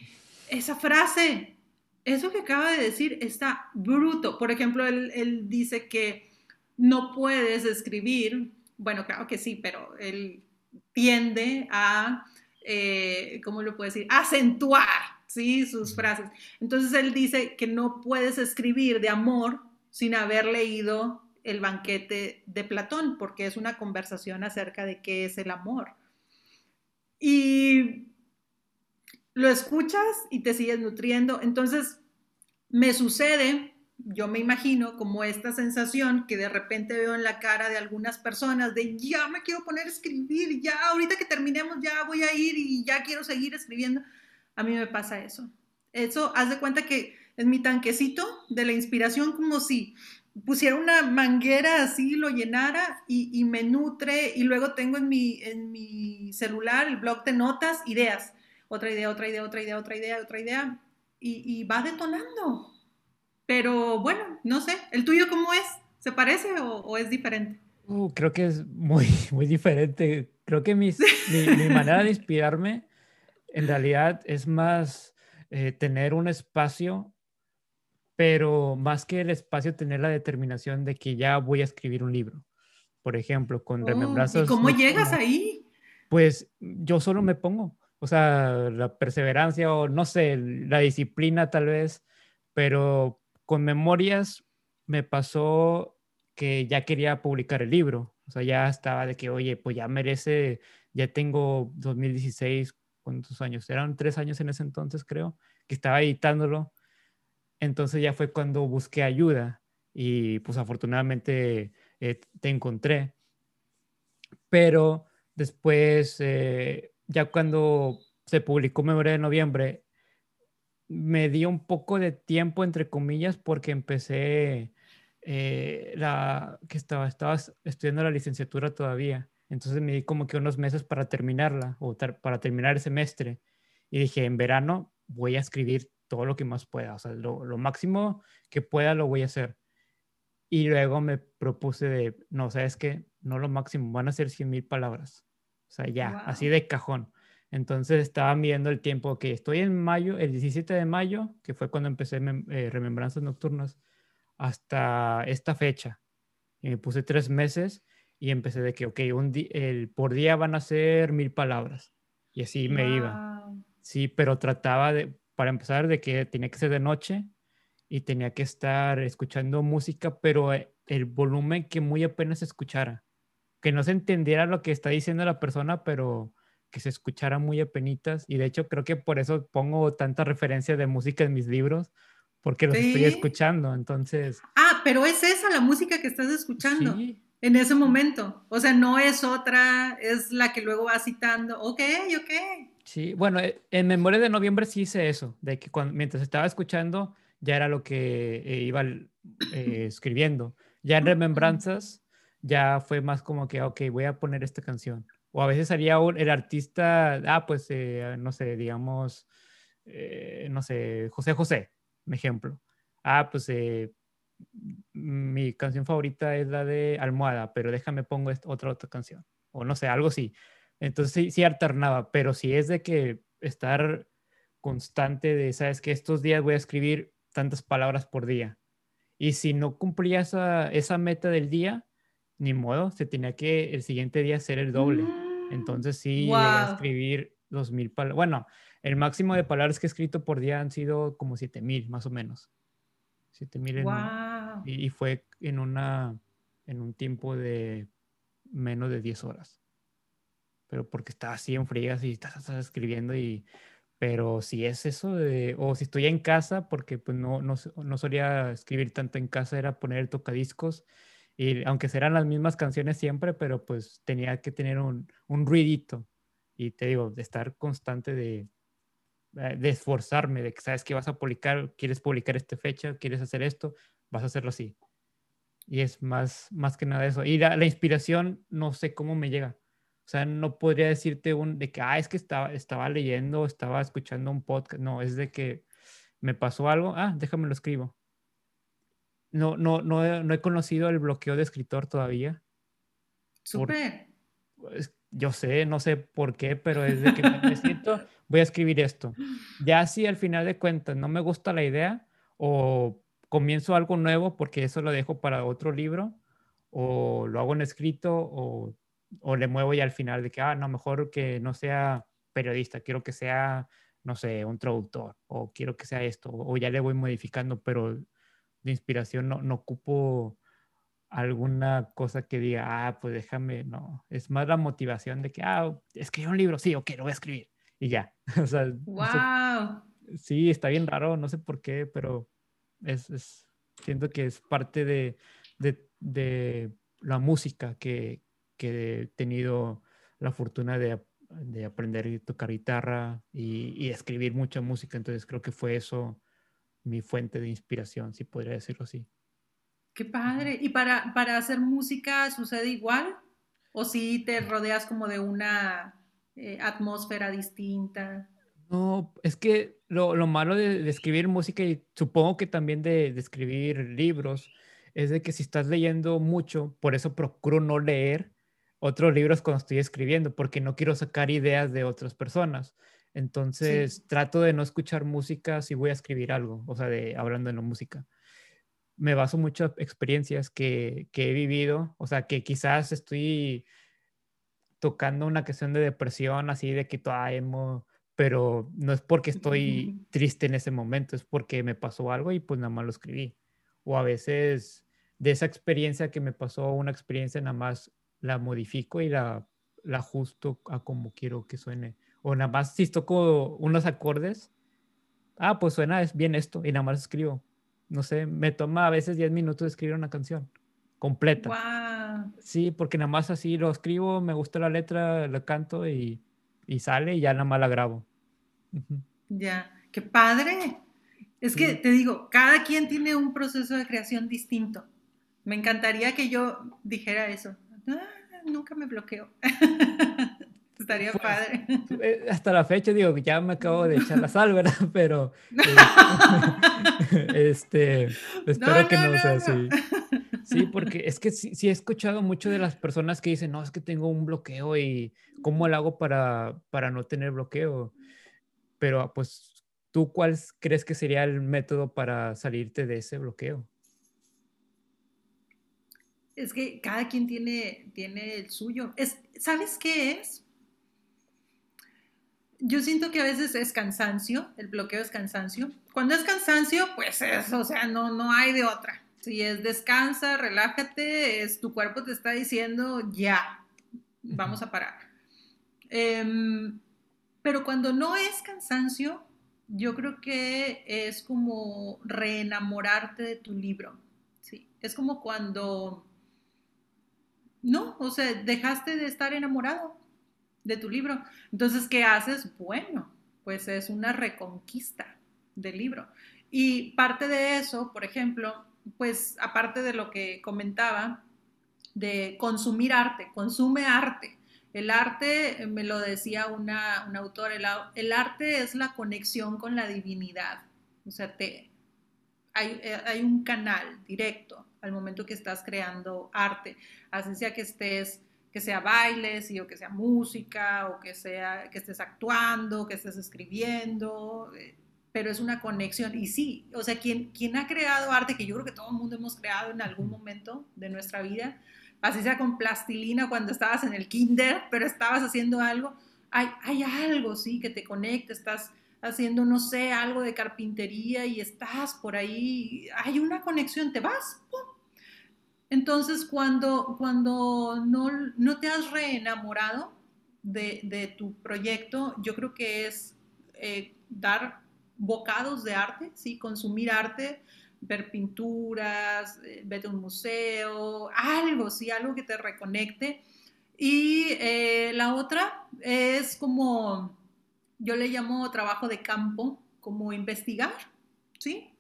Esa frase, eso que acaba de decir está bruto. Por ejemplo, él, dice que no puedes escribir, bueno, claro que sí, pero él tiende a, eh, ¿cómo lo puedo decir? Acentuar ¿sí? Sus frases. Entonces él dice que no puedes escribir de amor sin haber leído el banquete de Platón, porque es una conversación acerca de qué es el amor. Y lo escuchas y te sigues nutriendo. Entonces, me sucede yo me imagino como esta sensación que de repente veo en la cara de algunas personas de ya me quiero poner a escribir, ya ahorita que terminemos ya voy a ir y ya quiero seguir escribiendo. A mí me pasa eso. Eso, haz de cuenta que en mi tanquecito de la inspiración como si pusiera una manguera así, lo llenara y, me nutre y luego tengo en mi, en mi celular el blog de notas, ideas, otra idea, otra idea, otra idea, otra idea, otra idea y va detonando pero bueno, no sé, ¿el tuyo cómo es? ¿Se parece o, es diferente? Uh, creo que es muy, muy diferente. Creo que mi, mi, manera de inspirarme en realidad es más eh, tener un espacio, pero más que el espacio, tener la determinación de que ya voy a escribir un libro. Por ejemplo, con oh, remembranzas. ¿Y cómo llegas ahí? Pues yo solo me pongo. O sea, la perseverancia o no sé, la disciplina tal vez, pero con memorias me pasó que ya quería publicar el libro. O sea, ya estaba de que, oye, pues ya merece, ya tengo 2016, ¿cuántos años? Eran tres años en ese entonces, creo, que estaba editándolo. Entonces ya fue cuando busqué ayuda y pues afortunadamente eh, te encontré. Pero después, eh, ya cuando se publicó Memoria de Noviembre, me dio un poco de tiempo, entre comillas, porque empecé eh, la que estaba, estaba estudiando la licenciatura todavía. Entonces me di como que unos meses para terminarla o para terminar el semestre. Y dije, en verano voy a escribir todo lo que más pueda. O sea, lo, lo máximo que pueda lo voy a hacer. Y luego me propuse de, no, ¿sabes qué? No lo máximo, van a ser 100 mil palabras. O sea, ya, así de cajón. Entonces estaba midiendo el tiempo que estoy en mayo, el 17 de mayo, que fue cuando empecé eh, Remembranzas Nocturnas, hasta esta fecha. Y me puse tres meses y empecé de que, ok, un el, por día van a ser mil palabras. Y así me iba. Sí, pero trataba de, para empezar, de que tenía que ser de noche y tenía que estar escuchando música, pero eh, el volumen que muy apenas se escuchara. Que no se entendiera lo que está diciendo la persona, pero que se escuchara muy apenitas y de hecho creo que por eso pongo tanta referencia de música en mis libros porque los estoy escuchando, entonces... Ah, pero es esa la música que estás escuchando en ese momento, o sea, no es otra, es la que luego va citando, ok, ok. Sí, bueno, eh, en Memoria de Noviembre sí hice eso, de que cuando, mientras estaba escuchando ya era lo que eh, iba eh, escribiendo. Ya en Remembranzas ya fue más como que, ok, voy a poner esta canción o a veces haría el artista, ah, pues, eh, no sé, digamos, no sé, José José, un ejemplo. Ah, pues eh, mi canción favorita es la de Almohada, pero déjame pongo otra otra canción. O no sé, algo así. Entonces sí, sí alternaba, pero si es de que estar constante de, sabes que estos días voy a escribir tantas palabras por día. Y si no cumplía esa, esa meta del día, ni modo, se tenía que el siguiente día hacer el doble. Entonces sí, a escribir dos mil palabras. Bueno, el máximo de palabras que he escrito por día han sido como siete mil, más o menos. Siete mil. Y, fue en, una, en un tiempo de menos de 10 horas. Pero porque estaba así en frías y estás, escribiendo y... Pero si es eso de... O si estoy en casa, porque pues no, no, no solía escribir tanto en casa, era poner tocadiscos y aunque serán las mismas canciones siempre, pero pues tenía que tener un, un ruidito. Y te digo, de estar constante de, de esforzarme, de que sabes que vas a publicar, quieres publicar esta fecha, quieres hacer esto, vas a hacerlo así. Y es más, más que nada eso. Y la, la inspiración, no sé cómo me llega. O sea, no podría decirte un, de que, ah, es que estaba, estaba leyendo, estaba escuchando un podcast. No, es de que me pasó algo, ah, déjame lo escribo no, no, no, he, no he conocido el bloqueo de escritor todavía. Súper. Pues, yo sé, no sé por qué, pero es de que me siento, voy a escribir esto. Ya si al final de cuentas no me gusta la idea o comienzo algo nuevo porque eso lo dejo para otro libro o lo hago en escrito o, o le muevo ya al final de que, ah, no, mejor que no sea periodista, quiero que sea, no sé, un traductor o quiero que sea esto o ya le voy modificando, pero de inspiración, no, no ocupo alguna cosa que diga, ah, pues déjame, no, es más la motivación de que, ah, escribí un libro, sí, ok, lo voy a escribir y ya. o sea, wow. sí, está bien raro, no sé por qué, pero es, es, Siento que es parte de, de, la música que, que, he tenido la fortuna de, de aprender a tocar guitarra y, y, escribir mucha música. Entonces creo que fue eso mi fuente de inspiración, si podría decirlo así. Qué padre. ¿Y para, para hacer música sucede igual? ¿O si te rodeas como de una eh, atmósfera distinta? No, es que lo, lo malo de, escribir música y supongo que también de, de, escribir libros es de que si estás leyendo mucho, por eso procuro no leer otros libros cuando estoy escribiendo, porque no quiero sacar ideas de otras personas. Entonces trato de no escuchar música si voy a escribir algo, o sea, de, hablando de la música. Me baso mucho en experiencias que, que he vivido, o sea, que quizás estoy tocando una canción de depresión, así de que todavía emo, pero no es porque estoy triste en ese momento, es porque me pasó algo y pues nada más lo escribí. O a veces de esa experiencia que me pasó, una experiencia nada más la modifico y la, la ajusto a como quiero que suene o nada más si toco unos acordes, ah, pues suena bien esto y nada más escribo. No sé, me toma a veces 10 minutos escribir una canción completa. Wow. Sí, porque nada más así lo escribo, me gusta la letra, la canto y, y sale y ya nada más la grabo. Ya, qué padre. Es que te digo, cada quien tiene un proceso de creación distinto. Me encantaría que yo dijera eso. Ah, nunca me bloqueo. Estaría pues, padre. Eh, hasta la fecha, digo, ya me acabo de echar la sal, ¿verdad? Pero eh, este, espero que no, sea así. Sí, porque es que sí, he escuchado mucho de las personas que dicen, no, es que tengo un bloqueo y ¿cómo lo hago para, para no tener bloqueo? Pero pues, ¿tú cuál crees que sería el método para salirte de ese bloqueo? Es que cada quien tiene, tiene el suyo. Es, ¿Sabes qué es? Yo siento que a veces es cansancio, el bloqueo es cansancio. Cuando es cansancio, pues es, o sea, no, no hay de otra. Si es descansa, relájate, es tu cuerpo te está diciendo ya, vamos a parar. Em, pero cuando no es cansancio, yo creo que es como reenamorarte de tu libro. Sí, es como cuando, no, o sea, dejaste de estar enamorado de tu libro. Entonces, ¿qué haces? Bueno, pues es una reconquista del libro. Y parte de eso, por ejemplo, pues aparte de lo que comentaba, de consumir arte, consume arte. El arte, eh, me lo decía una, un autor, el, el, arte es la conexión con la divinidad. O sea, te, hay, eh, hay un canal directo al momento que estás creando arte. Así sea que estés que sea bailes o que sea música o que sea que estés actuando, que estés escribiendo, eh, pero es una conexión. Y sí, o sea, quien, quien ha creado arte, que yo creo que todo el mundo hemos creado en algún momento de nuestra vida, así sea con plastilina cuando estabas en el kinder, pero estabas haciendo algo, hay, hay algo, sí, que te conecta, estás haciendo, no sé, algo de carpintería y estás por ahí, hay una conexión, te vas, ¡pum! Entonces, cuando, cuando no, te has reenamorado de, tu proyecto, yo creo que es eh, dar bocados de arte, ¿sí? consumir arte, ver pinturas, eh, vete a un museo, algo, sí, algo que te reconecte. Y eh, la otra es como, yo le llamo trabajo de campo, como investigar, ¿sí?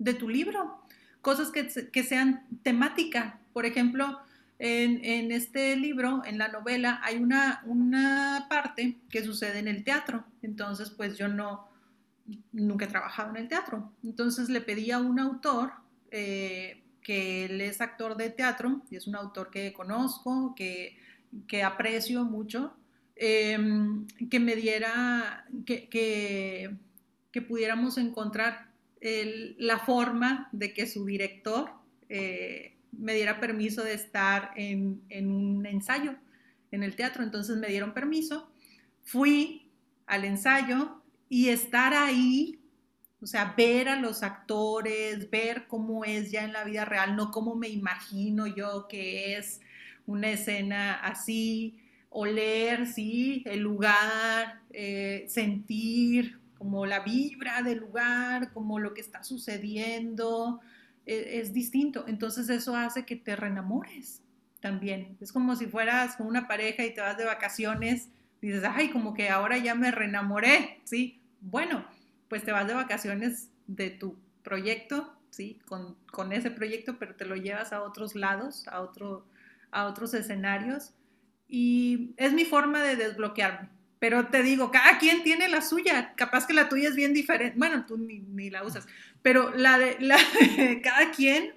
De tu libro cosas que, sean temática. Por ejemplo, en, este libro, en la novela, hay una, una parte que sucede en el teatro. Entonces, pues yo no, nunca he trabajado en el teatro. Entonces le pedí a un autor, eh, que él es actor de teatro, y es un autor que conozco, que, aprecio mucho, em, que me diera, que, que pudiéramos encontrar la forma de que su director eh, me diera permiso de estar en, un ensayo en el teatro. Entonces me dieron permiso, fui al ensayo y estar ahí, o sea, ver a los actores, ver cómo es ya en la vida real, no cómo me imagino yo que es una escena así, oler, sí, el lugar, eh, sentir, como la vibra del lugar, como lo que está sucediendo, e, es, distinto. Entonces eso hace que te reenamores también. Es como si fueras con una pareja y te vas de vacaciones, dices, ay, como que ahora ya me reenamoré, ¿sí? Bueno, pues te vas de vacaciones de tu proyecto, ¿sí? Con, con ese proyecto, pero te lo llevas a otros lados, a, otro, a otros escenarios. Y es mi forma de desbloquearme. Pero te digo, cada quien tiene la suya. Capaz que la tuya es bien diferente. Bueno, tú ni, ni la usas. Pero la de, la cada quien,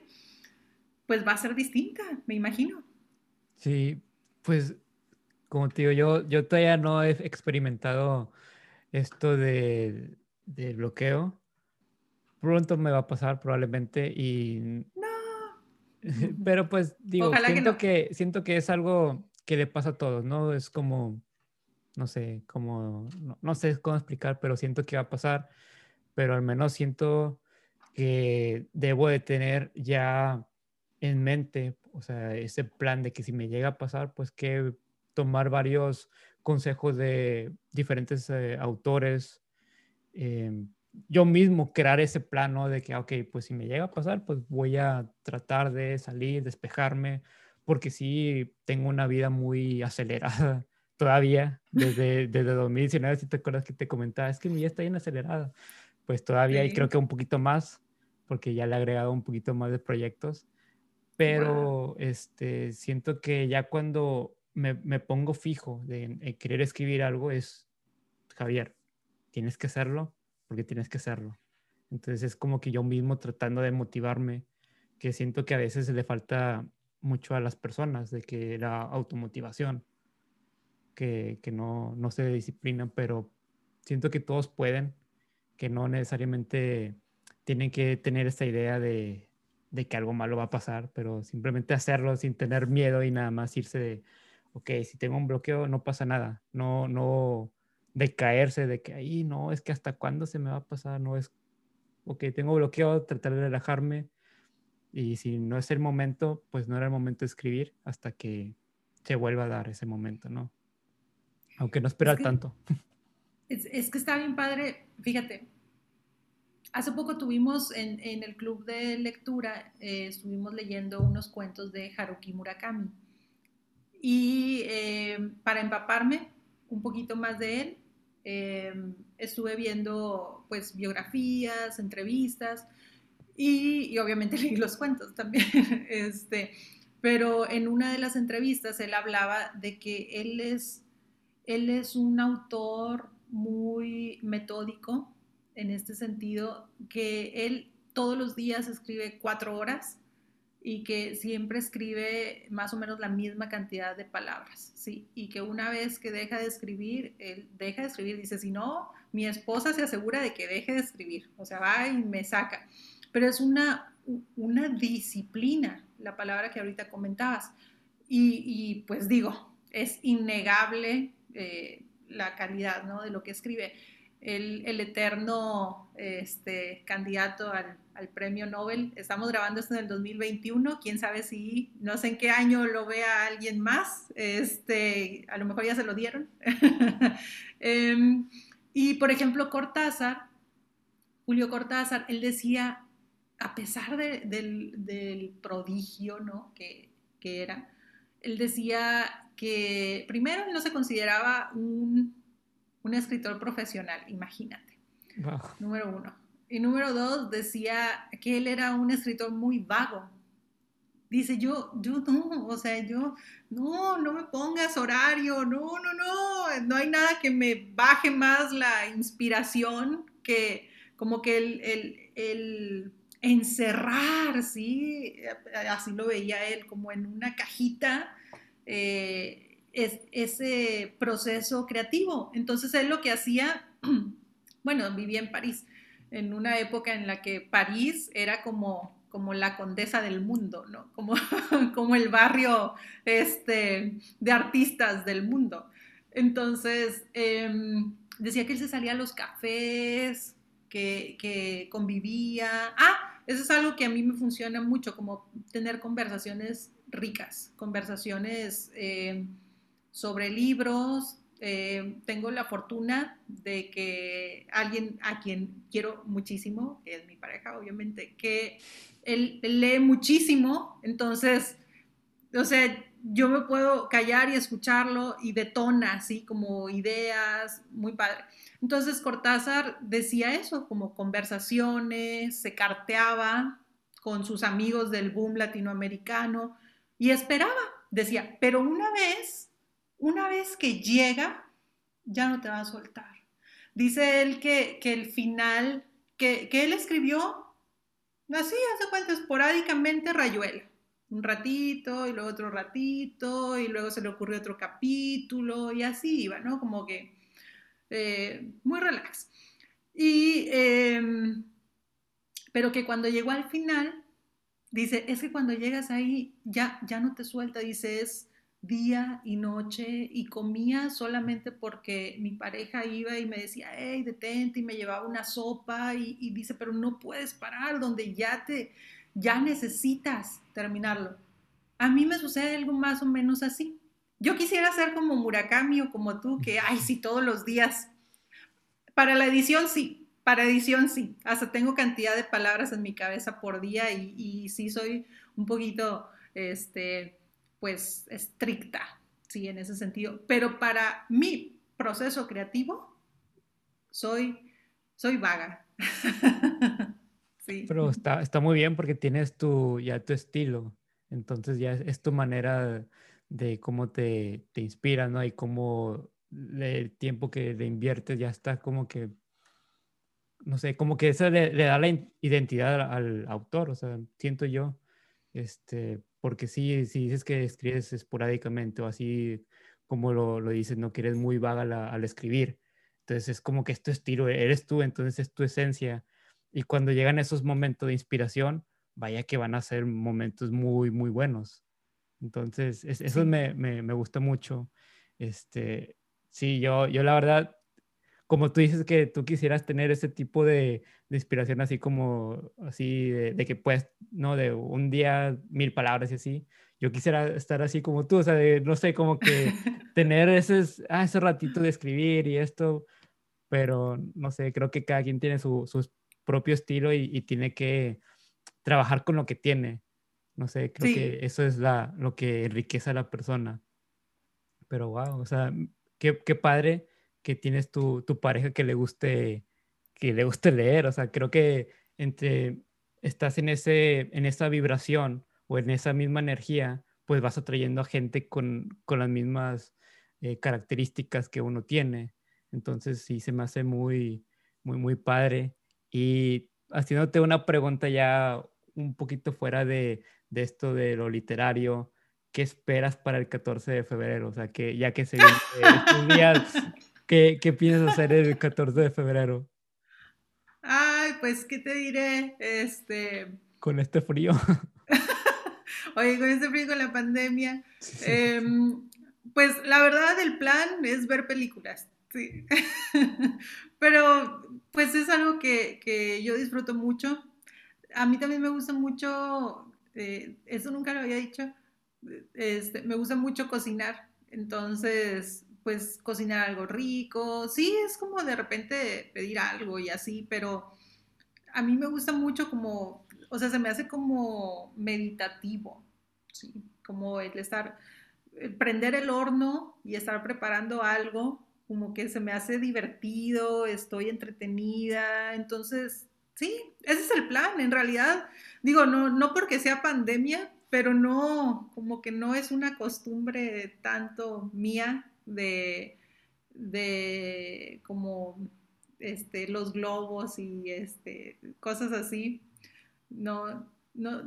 pues va a ser distinta, me imagino. Sí, pues como te digo, yo, yo todavía no he experimentado esto de, de bloqueo. Pronto me va a pasar probablemente y... No. Pero pues digo, siento, que, siento que es algo que le pasa a todos, ¿no? Es como, no sé, como, no, no sé cómo explicar, pero siento que va a pasar, pero al menos siento que debo de tener ya en mente, o sea, ese plan de que si me llega a pasar, pues que tomar varios consejos de diferentes eh, autores, em, yo mismo crear ese plano de que, ok, pues si me llega a pasar, pues voy a tratar de salir, despejarme, porque sí tengo una vida muy acelerada todavía, desde, desde 2019, si te acuerdas que te comentaba, es que mi vida está bien acelerada, pues todavía y creo que un poquito más, porque ya le he agregado un poquito más de proyectos, pero este, siento que ya cuando me, me pongo fijo de, querer escribir algo es, Javier, tienes que hacerlo porque tienes que hacerlo. Entonces es como que yo mismo tratando de motivarme, que siento que a veces le falta mucho a las personas, de que la automotivación, que, no, no se disciplinan, pero siento que todos pueden, que no necesariamente tienen que tener esta idea de, de que algo malo va a pasar, pero simplemente hacerlo sin tener miedo y nada más irse de, ok, si tengo un bloqueo no pasa nada, no, no decaerse de que ahí no, es que hasta cuándo se me va a pasar, no es, ok, tengo bloqueo, tratar de relajarme y si no es el momento, pues no era el momento de escribir hasta que se vuelva a dar ese momento, ¿no? Aunque no esperar tanto. Es, es, que está bien padre, fíjate, hace poco tuvimos en, en el club de lectura, eh, estuvimos leyendo unos cuentos de Haruki Murakami y eh, para empaparme un poquito más de él, eh, estuve viendo pues biografías, entrevistas y, y, obviamente leí los cuentos también. este, pero en una de las entrevistas él hablaba de que él es, él es un autor muy metódico en este sentido, que él todos los días escribe cuatro horas y que siempre escribe más o menos la misma cantidad de palabras, ¿sí? Y que una vez que deja de escribir, él deja de escribir, dice, si no, mi esposa se asegura de que deje de escribir, o sea, va y me saca. Pero es una, una disciplina, la palabra que ahorita comentabas. Y, pues digo, es innegable eh, la calidad. De lo que escribe el, eterno este, candidato al, premio Nobel. Estamos grabando esto en el 2021, quién sabe si, no sé en qué año lo vea alguien más, este, a lo mejor ya se lo dieron. Em, y por ejemplo, Cortázar, Julio Cortázar, él decía, a pesar del, prodigio que era, él decía que primero no se consideraba un un escritor profesional, imagínate. Número uno. Y número dos, decía que él era un escritor muy vago. Dice, yo, yo no, o sea, yo, no, no me pongas horario, no, no, no, no hay nada que me baje más la inspiración que como que el, el, encerrar, ¿sí? Así lo veía él, como en una cajita. Eh, es, ese proceso creativo. Entonces él lo que hacía, bueno, vivía en París, en una época en la que París era como, como la condesa del mundo, ¿no? Como, como el barrio este, de artistas del mundo. Entonces, em, decía que él se salía a los cafés, que, que, convivía. Ah, eso es algo que a mí me funciona mucho, como tener conversaciones ricas, conversaciones... Em, sobre libros, eh, tengo la fortuna de que alguien a quien quiero muchísimo, que es mi pareja, obviamente, que él, lee muchísimo, entonces, o sea, yo me puedo callar y escucharlo y detona así como ideas, muy padre. Entonces Cortázar decía eso, como conversaciones, se carteaba con sus amigos del boom latinoamericano y esperaba, decía, pero una vez, una vez que llega, ya no te va a soltar. Dice él que, el final, que, que él escribió así, hace cuenta, esporádicamente Rayuela un ratito y luego otro ratito y luego se le ocurrió otro capítulo y así iba, ¿no? Como que eh, muy relax. Y, em, pero que cuando llegó al final, dice, es que cuando llegas ahí ya, ya no te suelta, dice, es día y noche y comía solamente porque mi pareja iba y me decía, hey, detente y me llevaba una sopa y, y dice, pero no puedes parar donde ya te, ya necesitas terminarlo. A mí me sucede algo más o menos así. Yo quisiera ser como Murakami o como tú, que, ay, sí, todos los días. Para la edición sí, para edición sí. Hasta tengo cantidad de palabras en mi cabeza por día y, y sí soy un poquito, este, pues, estricta, sí, en ese sentido. Pero para mi proceso creativo, soy, soy vaga. Pero está, está muy bien porque tienes tu, ya tu estilo. Entonces ya es, tu manera de cómo te, te inspiras, ¿no? Y cómo el tiempo que le inviertes ya está como que, no sé, como que eso le, da la identidad al, autor, o sea, siento yo, este, porque si, si dices que escribes esporádicamente o así como lo, lo dices, no que eres muy vaga al escribir, entonces es como que es tu estilo, eres tú, entonces es tu esencia y cuando llegan esos momentos de inspiración, vaya que van a ser momentos muy, muy buenos. Entonces, eso me, me, me, gusta mucho. Este, sí, yo, yo la verdad, como tú dices que tú quisieras tener ese tipo de, de inspiración así como, así, de, que puedes, ¿no? De un día, mil palabras y así. Yo quisiera estar así como tú, o sea, de, no sé, como que tener ese, ah, ese ratito de escribir y esto, pero no sé, creo que cada quien tiene su, sus propio estilo y, tiene que trabajar con lo que tiene. No sé, creo que eso es la, lo que enriquece a la persona. Pero wow, o sea, qué, qué padre que tienes tu, tu, pareja que le guste que le guste leer, o sea, creo que entre estás en ese en esa vibración o en esa misma energía, pues vas atrayendo a gente con, con las mismas eh, características que uno tiene. Entonces sí se me hace muy muy muy padre y haciéndote una pregunta ya un poquito fuera de, de esto de lo literario, ¿qué esperas para el 14 de febrero? O sea, que ya que se vienen estos días, ¿qué, ¿qué, piensas hacer el 14 de febrero? Ay, pues, ¿qué te diré? Este... Con este frío. Oye, con este frío, con la pandemia. Em, pues la verdad, el plan es ver películas. Sí. Pero pues es algo que, yo disfruto mucho. A mí también me gusta mucho, eh, eso nunca lo había dicho, este, me gusta mucho cocinar. Entonces, pues cocinar algo rico. Sí, es como de repente pedir algo y así, pero a mí me gusta mucho como, o sea, se me hace como meditativo, ¿sí? Como el estar, prender el horno y estar preparando algo como que se me hace divertido, estoy entretenida, entonces, sí, ese es el plan, en realidad, digo, no, no porque sea pandemia, pero no, como que no es una costumbre tanto mía de, de como este, los globos y este, cosas así. No, no,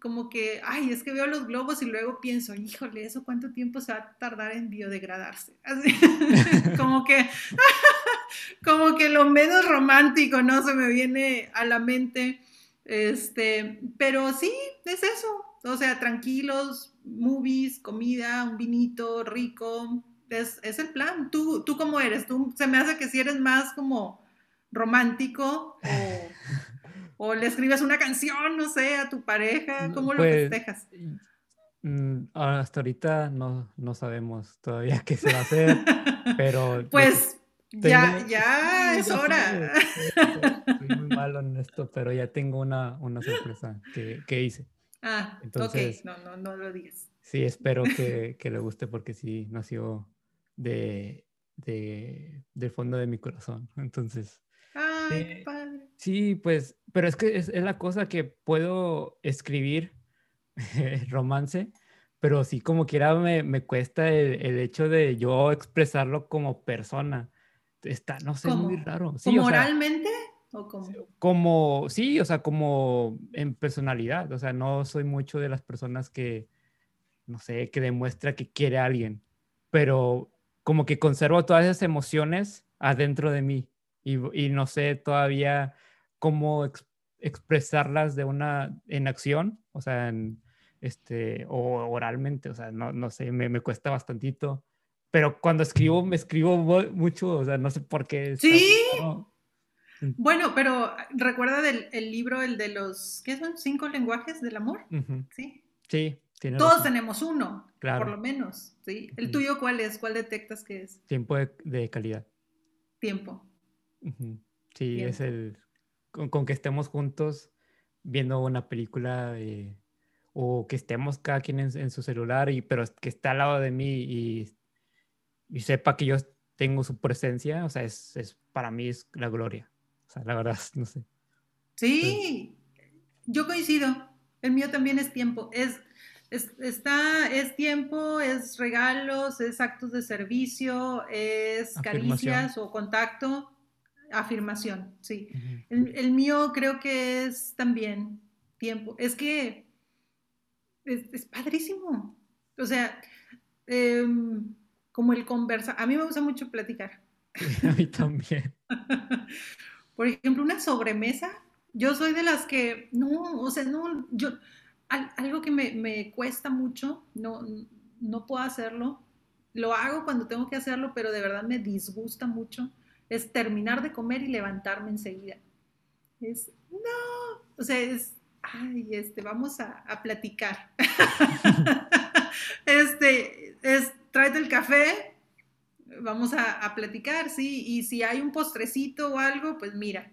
como que, ay, es que veo los globos y luego pienso, híjole, ¿eso cuánto tiempo se va a tardar en biodegradarse? Así, como que, como que lo menos romántico, ¿no? Se me viene a la mente, este, pero sí, es eso, o sea, tranquilos, movies, comida, un vinito rico, es, es el plan. ¿Tú, ¿Tú cómo eres? ¿Tú, se me hace que si eres más como romántico o o le escribes una canción, no sé, a tu pareja, ¿cómo lo pues, festejas? Mm, hasta ahorita no, no sabemos todavía qué se va a hacer, pero... pues ya, ya es hora. Estoy muy malo en esto, pero ya tengo una, una sorpresa que, que hice. Ah, Entonces, ok, no, no, no lo digas. Sí, espero que, que le guste porque sí nació de, de, del fondo de mi corazón. Entonces... Ay, eh, padre. Sí, pues, pero es que es, es la cosa que puedo escribir romance, pero sí como quiera me, me cuesta el, el, hecho de yo expresarlo como persona. Está, no sé, muy raro. Sí, ¿Moralmente? ¿O como? como, sí, o sea, como en personalidad. O sea, no soy mucho de las personas que, no sé, que demuestra que quiere a alguien, pero como que conservo todas esas emociones adentro de mí y, y no sé todavía cómo expresarlas de una en acción, o sea, en, este, o oralmente, o sea, no, no sé, me, me cuesta bastantito. Pero cuando escribo, me escribo mucho, o sea, no sé por qué. Sí. Bueno, pero recuerda del el libro, el de los, ¿qué son? Cinco lenguajes del amor. Sí. Sí. Todos tenemos uno, claro. por lo menos. ¿sí? ¿El tuyo cuál es? ¿Cuál detectas que es? Tiempo de, calidad. Tiempo. Sí, es el, con, que estemos juntos viendo una película de o que estemos cada quien en, su celular, y, pero que está al lado de mí y, y, sepa que yo tengo su presencia, o sea, es, es, para mí es la gloria. O sea, la verdad, no sé. Sí, yo coincido. El mío también es tiempo. Es, es, está, es tiempo, es regalos, es actos de servicio, es caricias o contacto. Afirmación, sí. el, el mío creo que es también tiempo. Es que es, padrísimo. O sea, em, como el conversar. A mí me gusta mucho platicar. a mí también. Por ejemplo, una sobremesa. Yo soy de las que, no, o sea, no, yo, algo que me, cuesta mucho, no, no puedo hacerlo. Lo hago cuando tengo que hacerlo, pero de verdad me disgusta mucho. Es terminar de comer y levantarme enseguida. Es, no, o sea, es, ay, este, vamos a, platicar. este, es, tráete el café, vamos a, platicar, sí, y si hay un postrecito o algo, pues mira,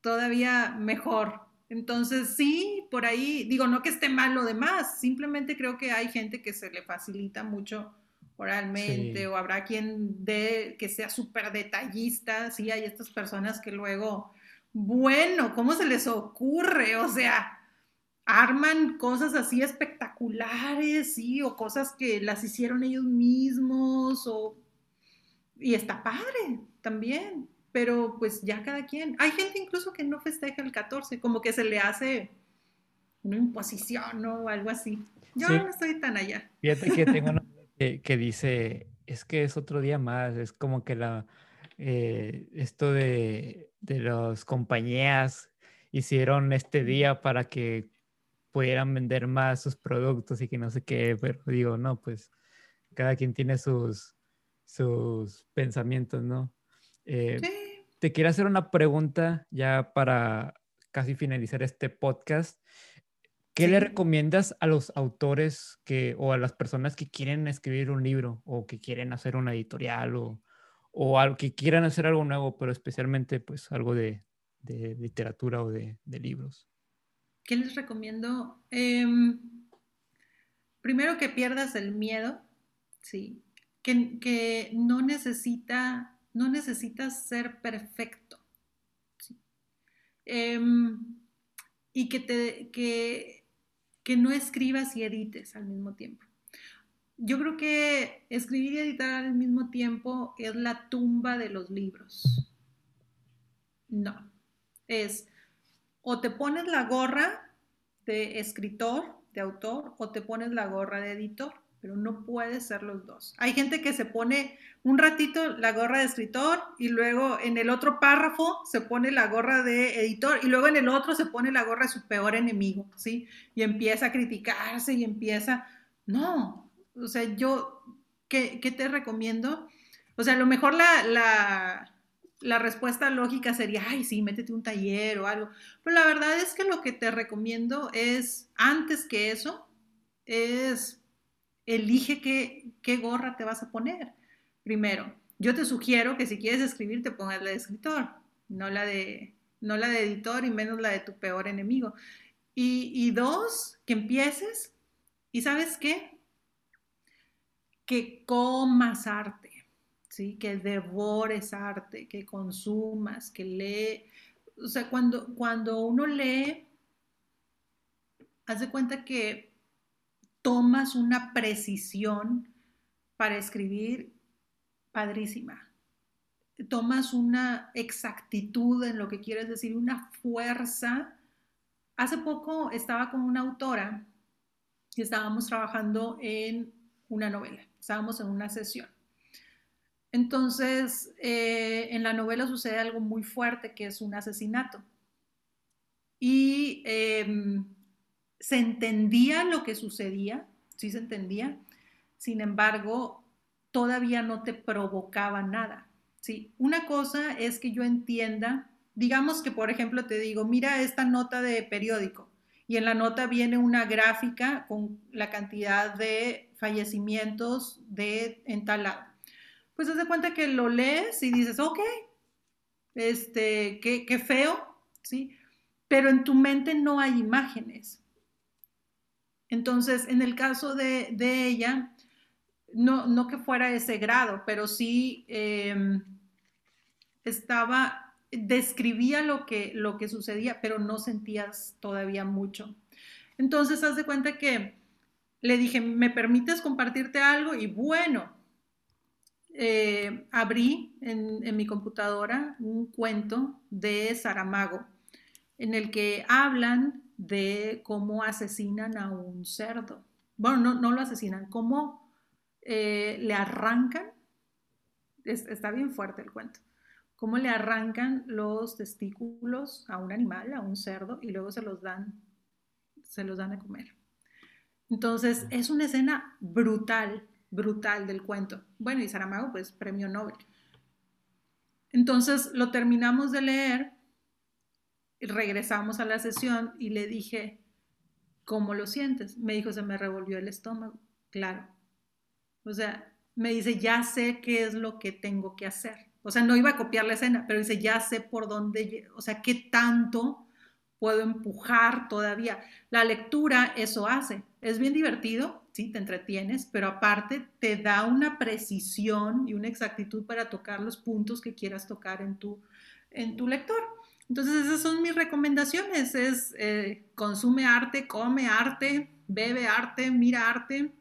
todavía mejor. Entonces, sí, por ahí, digo, no que esté mal lo demás, simplemente creo que hay gente que se le facilita mucho oralmente o habrá quien dé que sea súper detallista, sí, hay estas personas que luego bueno, ¿cómo se les ocurre? O sea, arman cosas así espectaculares, sí, o cosas que las hicieron ellos mismos, o... Y está padre también, pero pues ya cada quien. Hay gente incluso que no festeja el 14, como que se le hace una imposición o algo así. Yo no estoy tan allá. Fíjate que tengo una que, que dice, es que es otro día más, es como que la eh, esto de, de las compañías hicieron este día para que pudieran vender más sus productos y que no sé qué, pero digo, no, pues cada quien tiene sus, sus pensamientos, ¿no? Eh, te quiero hacer una pregunta ya para casi finalizar este podcast. ¿Qué le recomiendas a los autores que, o a las personas que quieren escribir un libro o que quieren hacer una editorial o, o al que quieran hacer algo nuevo, pero especialmente pues algo de, literatura o de, libros. ¿Qué les recomiendo? Em, primero que pierdas el miedo, sí, que, no necesita, no necesitas ser perfecto, em, y que, te, que, que no escribas y edites al mismo tiempo. Yo creo que escribir y editar al mismo tiempo es la tumba de los libros. No, es o te pones la gorra de escritor, de autor, o te pones la gorra de editor, pero no puede ser los dos. Hay gente que se pone un ratito la gorra de escritor y luego en el otro párrafo se pone la gorra de editor y luego en el otro se pone la gorra de su peor enemigo, ¿sí? Y empieza a criticarse y empieza, no, o sea, yo, ¿qué, te recomiendo? O sea, a lo mejor la, respuesta lógica sería, ay, sí, métete un taller o algo. Pero la verdad es que lo que te recomiendo es, antes que eso, es, elige qué, qué gorra te vas a poner. Primero, yo te sugiero que si quieres escribir te pongas la de escritor, no la de, no la de editor y menos la de tu peor enemigo. Y, y dos, que empieces y sabes qué? Que comas arte, ¿sí? Que devores arte, que consumas, que lee. O sea, cuando, cuando uno lee, haz de cuenta que tomas una precisión para escribir padrísima. Tomas una exactitud en lo que quieres decir, una fuerza. Hace poco estaba con una autora y estábamos trabajando en una novela, estábamos en una sesión. Entonces, eh, en la novela sucede algo muy fuerte, que es un asesinato. Y em, se entendía lo que sucedía, sí se entendía, sin embargo, todavía no te provocaba nada. ¿sí? Una cosa es que yo entienda, digamos que por ejemplo te digo, mira esta nota de periódico y en la nota viene una gráfica con la cantidad de fallecimientos de en tal lado. Pues haz de cuenta que lo lees y dices, ok, este, qué, qué feo, ¿sí? Pero en tu mente no hay imágenes. Entonces, en el caso de, ella, no, no que fuera ese grado, pero sí em, estaba, describía lo que, lo que sucedía, pero no sentías todavía mucho. Entonces, haz de cuenta que le dije, ¿me permites compartirte algo? Y bueno, eh, abrí en, en, mi computadora un cuento de Saramago, en el que hablan de cómo asesinan a un cerdo. Bueno, no, no lo asesinan, cómo eh, le arrancan, está bien fuerte el cuento, cómo le arrancan los testículos a un animal, a un cerdo, y luego se los dan, se los dan a comer. Entonces, es una escena brutal, brutal del cuento. Bueno, y Saramago, pues premio Nobel. Entonces, lo terminamos de leer, regresamos a la sesión y le dije, ¿cómo lo sientes? Me dijo, se me revolvió el estómago. Claro, o sea, me dice, ya sé qué es lo que tengo que hacer. O sea, no iba a copiar la escena, pero dice, ya sé por dónde, o sea, qué tanto puedo empujar todavía. La lectura eso hace. Es bien divertido, sí, te entretienes, pero aparte te da una precisión y una exactitud para tocar los puntos que quieras tocar en tu, en tu lector. Entonces esas son mis recomendaciones, es eh, consume arte, come arte, bebe arte, mira arte,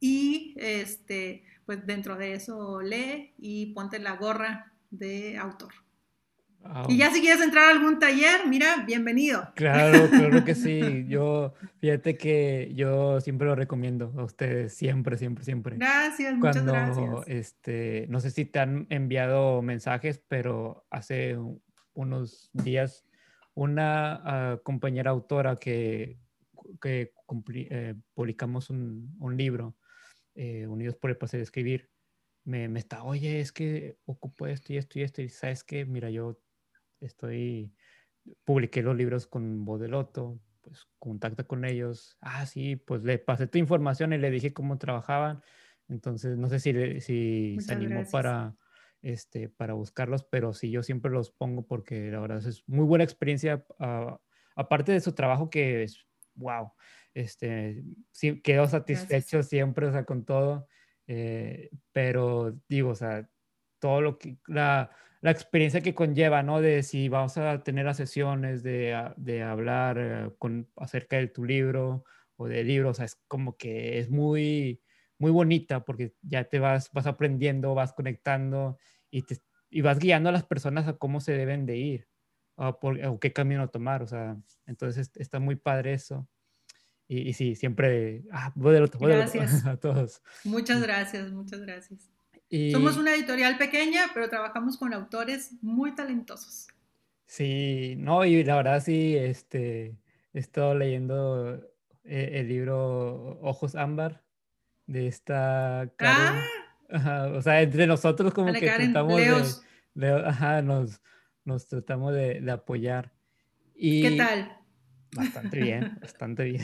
y este, pues dentro de eso lee y ponte la gorra de autor. Y ya si quieres entrar a algún taller, mira, bienvenido. Claro, claro que sí. Yo, fíjate que yo siempre lo recomiendo a ustedes, siempre, siempre, siempre. Gracias, muchas gracias. Este, no sé si te han enviado mensajes, pero hace unos días una ah, compañera autora que, que eh, publicamos un, un libro eh, Unidos por el placer de escribir, me, me, está, oye, es que ocupo esto y esto y esto, y sabes que, mira, yo estoy, publiqué los libros con Bodeloto, pues contacta con ellos, ah, sí, pues le pasé tu información y le dije cómo trabajaban, entonces no sé si, si se animó para, este, para buscarlos, pero sí, yo siempre los pongo porque la verdad es muy buena experiencia, uh, aparte de su trabajo que es, wow, este, sí, quedo satisfecho siempre, o sea, con todo, eh, pero digo, o sea, todo lo que, la, la, experiencia que conlleva, ¿no? De si vamos a tener las sesiones, de, de hablar eh, con, acerca de tu libro o de libros, o sea, es como que es muy, muy bonita porque ya te vas, vas aprendiendo, vas conectando y, te, y vas guiando a las personas a cómo se deben de ir o, por, o qué camino tomar, o sea, entonces está muy padre eso. Y, sí, siempre, ah, gracias. a todos. Muchas gracias, muchas gracias. Somos una editorial pequeña, pero trabajamos con autores muy talentosos. Sí, no, y la verdad sí, este, he estado leyendo eh, el, libro Ojos Ámbar de esta Karen. Ah. O sea, entre nosotros como que tratamos de, ajá, nos, nos tratamos de, de apoyar. Y ¿Qué tal? Bastante bien, bastante bien.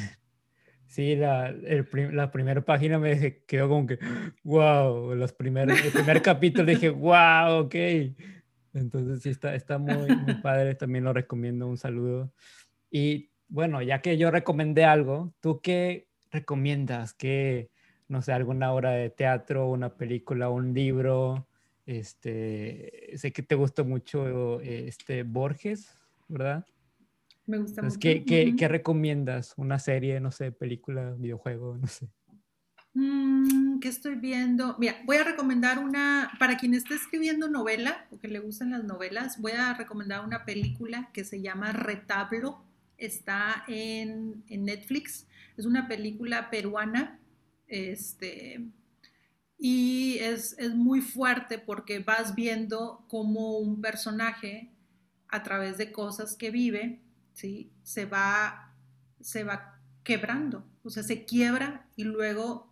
Sí, la, el la primera página me quedó como que, wow, los primeros, el primer capítulo dije, wow, ok. Entonces sí, está, está muy, muy padre, también lo recomiendo, un saludo. Y bueno, ya que yo recomendé algo, ¿tú qué recomiendas? ¿Qué, no sé, alguna obra de teatro, una película, un libro? Este, sé que te gusta mucho este Borges, ¿verdad? Me gusta mucho. ¿qué, qué, recomiendas? ¿Una serie, no sé, película, videojuego, no sé? Mm, ¿Qué estoy viendo? Mira, voy a recomendar una, para quien esté escribiendo novela o que le gusten las novelas, voy a recomendar una película que se llama Retablo. Está en, en Netflix. Es una película peruana. Este, y es, es, muy fuerte porque vas viendo cómo un personaje, a través de cosas que vive, ¿sí? se, va, se va quebrando, o sea, se quiebra y luego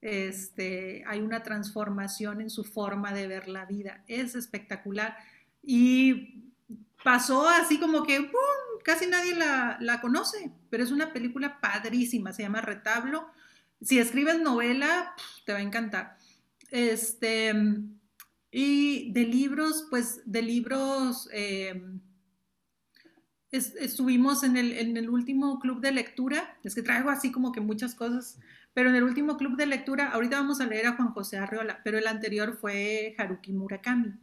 este, hay una transformación en su forma de ver la vida. Es espectacular. Y pasó así como que casi nadie la, la, conoce, pero es una película padrísima, se llama Retablo. Si escribes novela, te va a encantar. Este, y de libros, pues de libros... Eh, estuvimos en el, en el, último club de lectura, es que traigo así como que muchas cosas, pero en el último club de lectura, ahorita vamos a leer a Juan José Arriola, pero el anterior fue Haruki Murakami.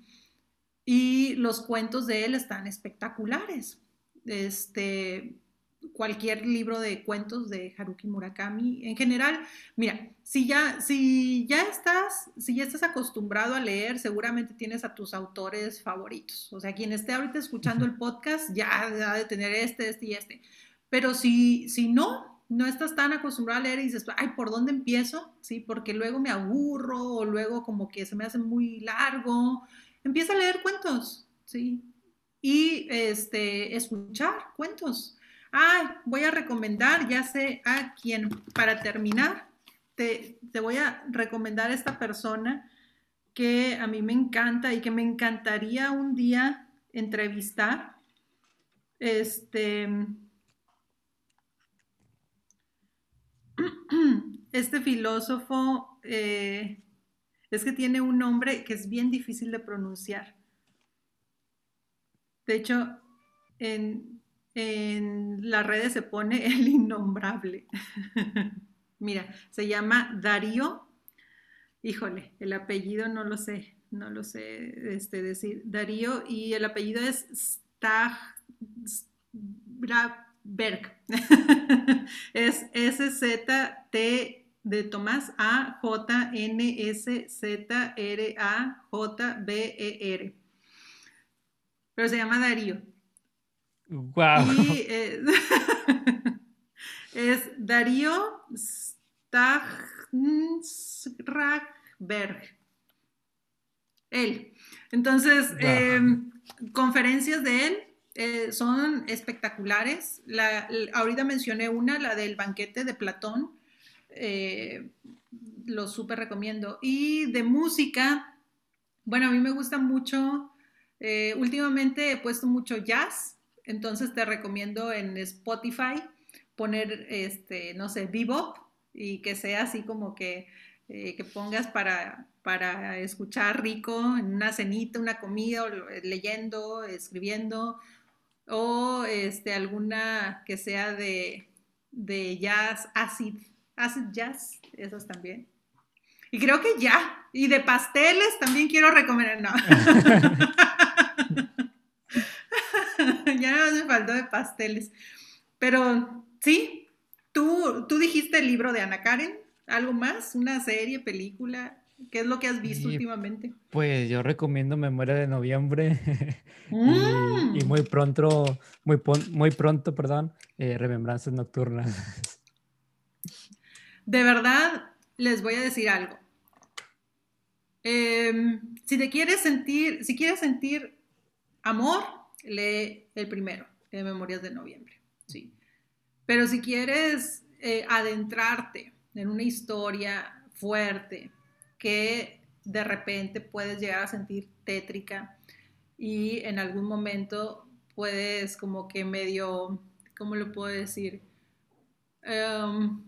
Y los cuentos de él están espectaculares. Este, cualquier libro de cuentos de Haruki Murakami. En general, mira, si ya, si ya estás, si ya estás acostumbrado a leer, seguramente tienes a tus autores favoritos. O sea, quien esté ahorita escuchando el podcast ya ha de tener este, este y este. Pero si, si no, no estás tan acostumbrado a leer y dices, ay, ¿por dónde empiezo? Sí, porque luego me aburro o luego como que se me hace muy largo. Empieza a leer cuentos, sí. Y este, escuchar cuentos Ah, voy a recomendar, ya sé a quién, para terminar, te, voy a recomendar a esta persona que a mí me encanta y que me encantaría un día entrevistar. Este, este filósofo eh, es que tiene un nombre que es bien difícil de pronunciar. De hecho, en, en las redes se pone el innombrable. Mira, se llama Darío. Híjole, el apellido no lo sé, no lo sé este, decir. Darío y el apellido es Stagberg. es S-Z-T de Tomás A J N S Z R A J B E R. Pero se llama Darío. Wow. Y eh, es Darío Stagsberg. Él. Entonces, em, conferencias de él eh, son espectaculares. La, ahorita mencioné una, la del banquete de Platón. Eh, lo súper recomiendo. Y de música, bueno, a mí me gusta mucho. últimamente he puesto mucho jazz. Entonces te recomiendo en Spotify poner, este, no sé, bebop y que sea así como que, eh, que pongas para, para escuchar rico en una cenita, una comida, leyendo, escribiendo, o este, alguna que sea de, de jazz, acid, acid jazz, esos también. Y creo que ya. Y de pasteles también quiero recomendar. No. ya no me faltó de pasteles. Pero sí, tú, tú dijiste el libro de Ana Karen. ¿Algo más? ¿Una serie, película? ¿Qué es lo que has visto últimamente? Pues yo recomiendo Memoria de Noviembre mm. y, muy pronto, muy, muy pronto, perdón, eh, Remembranzas Nocturnas. De verdad, les voy a decir algo. Em, si te quieres sentir, si quieres sentir amor, lee el primero, de Memorias de Noviembre. Sí. Pero si quieres eh, adentrarte en una historia fuerte que de repente puedes llegar a sentir tétrica y en algún momento puedes como que medio, ¿cómo lo puedo decir? Em,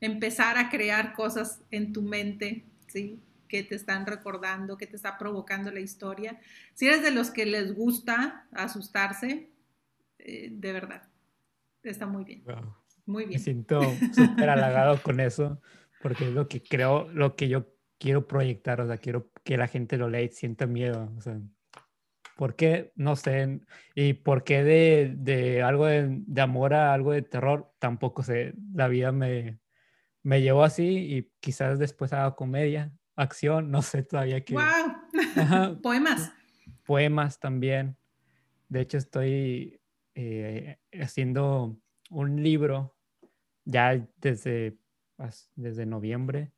empezar a crear cosas en tu mente, ¿sí? Que te están recordando, que te está provocando la historia. Si eres de los que les gusta asustarse, eh, de verdad, está muy bien. Muy bien. Me siento súper halagado con eso, porque es lo que creo, lo que yo quiero proyectar, o sea, quiero que la gente lo lea y sienta miedo, o sea, ¿por qué? No sé, y por qué de, de algo de, de, amor a algo de terror, tampoco sé, la vida me, me llevó así y quizás después haga comedia, acción, no sé todavía qué. ¡Wow! Poemas. Poemas también. De hecho, estoy eh, haciendo un libro ya desde, desde noviembre,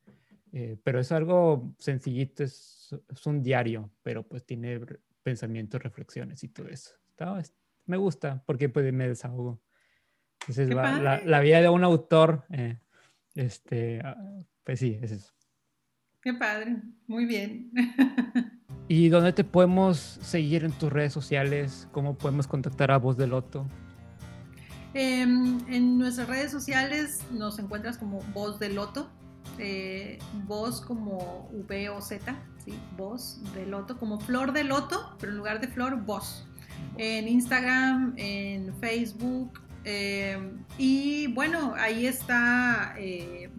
eh, pero es algo sencillito, es, es, un diario, pero pues tiene pensamientos, reflexiones y todo eso. me gusta porque pues me desahogo. Entonces, la, la, vida de un autor, eh, este, ah, pues sí, es eso. Qué padre, muy bien. ¿Y dónde te podemos seguir en tus redes sociales? ¿Cómo podemos contactar a Voz del Loto? Em, en nuestras redes sociales nos encuentras como Voz del Loto, eh, voz como V o Z, ¿sí? Voz de Loto, como Flor de Loto, pero en lugar de flor, voz. En Instagram, en Facebook, em, y bueno, ahí está eh,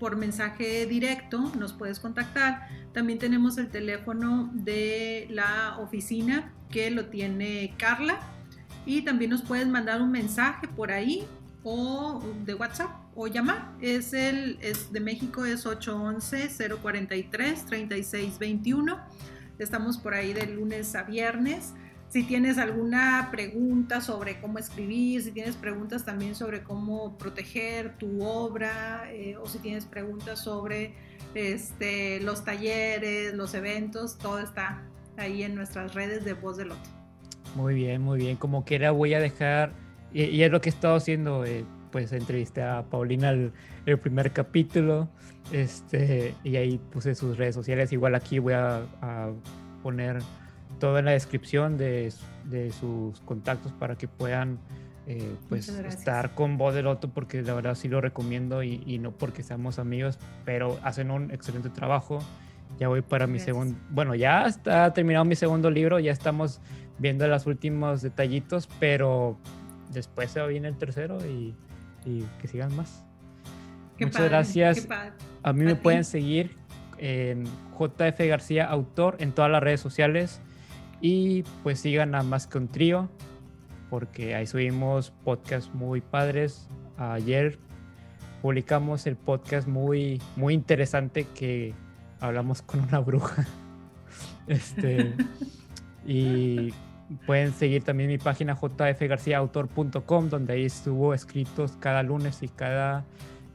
por mensaje directo, nos puedes contactar. También tenemos el teléfono de la oficina que lo tiene Carla y también nos puedes mandar un mensaje por ahí o de WhatsApp o llamar. Es el es de México es 811 043 3621. Estamos por ahí de lunes a viernes. Si tienes alguna pregunta sobre cómo escribir, si tienes preguntas también sobre cómo proteger tu obra, eh, o si tienes preguntas sobre este, los talleres, los eventos, todo está ahí en nuestras redes de Voz del Loto. Muy bien, muy bien. Como quiera voy a dejar, y, es lo que he estado haciendo, eh, pues entrevisté a Paulina el, primer capítulo, este, y ahí puse sus redes sociales. Igual aquí voy a poner todo en la descripción de, de sus contactos para que puedan eh, pues estar con Voz del Loto porque la verdad sí lo recomiendo y, y, no porque seamos amigos, pero hacen un excelente trabajo. Ya voy para mi segundo, bueno, ya está terminado mi segundo libro, ya estamos viendo los últimos detallitos, pero después se va bien el tercero y, y que sigan más. Muchas gracias. A mí me pueden seguir en JF García Autor en todas las redes sociales. Y pues sigan a Más que un trío, porque ahí subimos podcasts muy padres. Ayer publicamos el podcast muy, muy interesante que hablamos con una bruja. Este, y pueden seguir también mi página jfgarciaautor.com, donde ahí subo escritos cada lunes y cada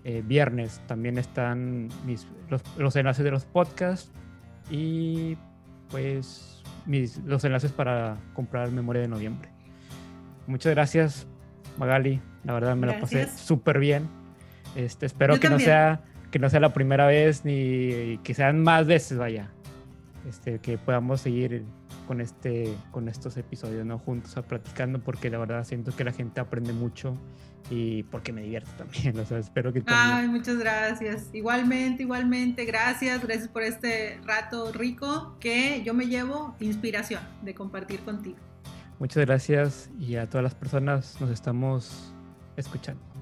eh, viernes. También están mis, los, los enlaces de los podcasts. Y pues los enlaces para comprar Memoria de Noviembre. Muchas gracias, Magali. La verdad me la pasé súper bien. Este, espero que no, sea, que no sea la primera vez ni que sean más veces, vaya. Este, que podamos seguir con, este, con estos episodios, ¿no? Juntos a platicando, porque la verdad siento que la gente aprende mucho y porque me divierto también. O sea, espero que también. Ay, muchas gracias. Igualmente, igualmente, gracias. Gracias por este rato rico que yo me llevo inspiración de compartir contigo. Muchas gracias y a todas las personas nos estamos escuchando.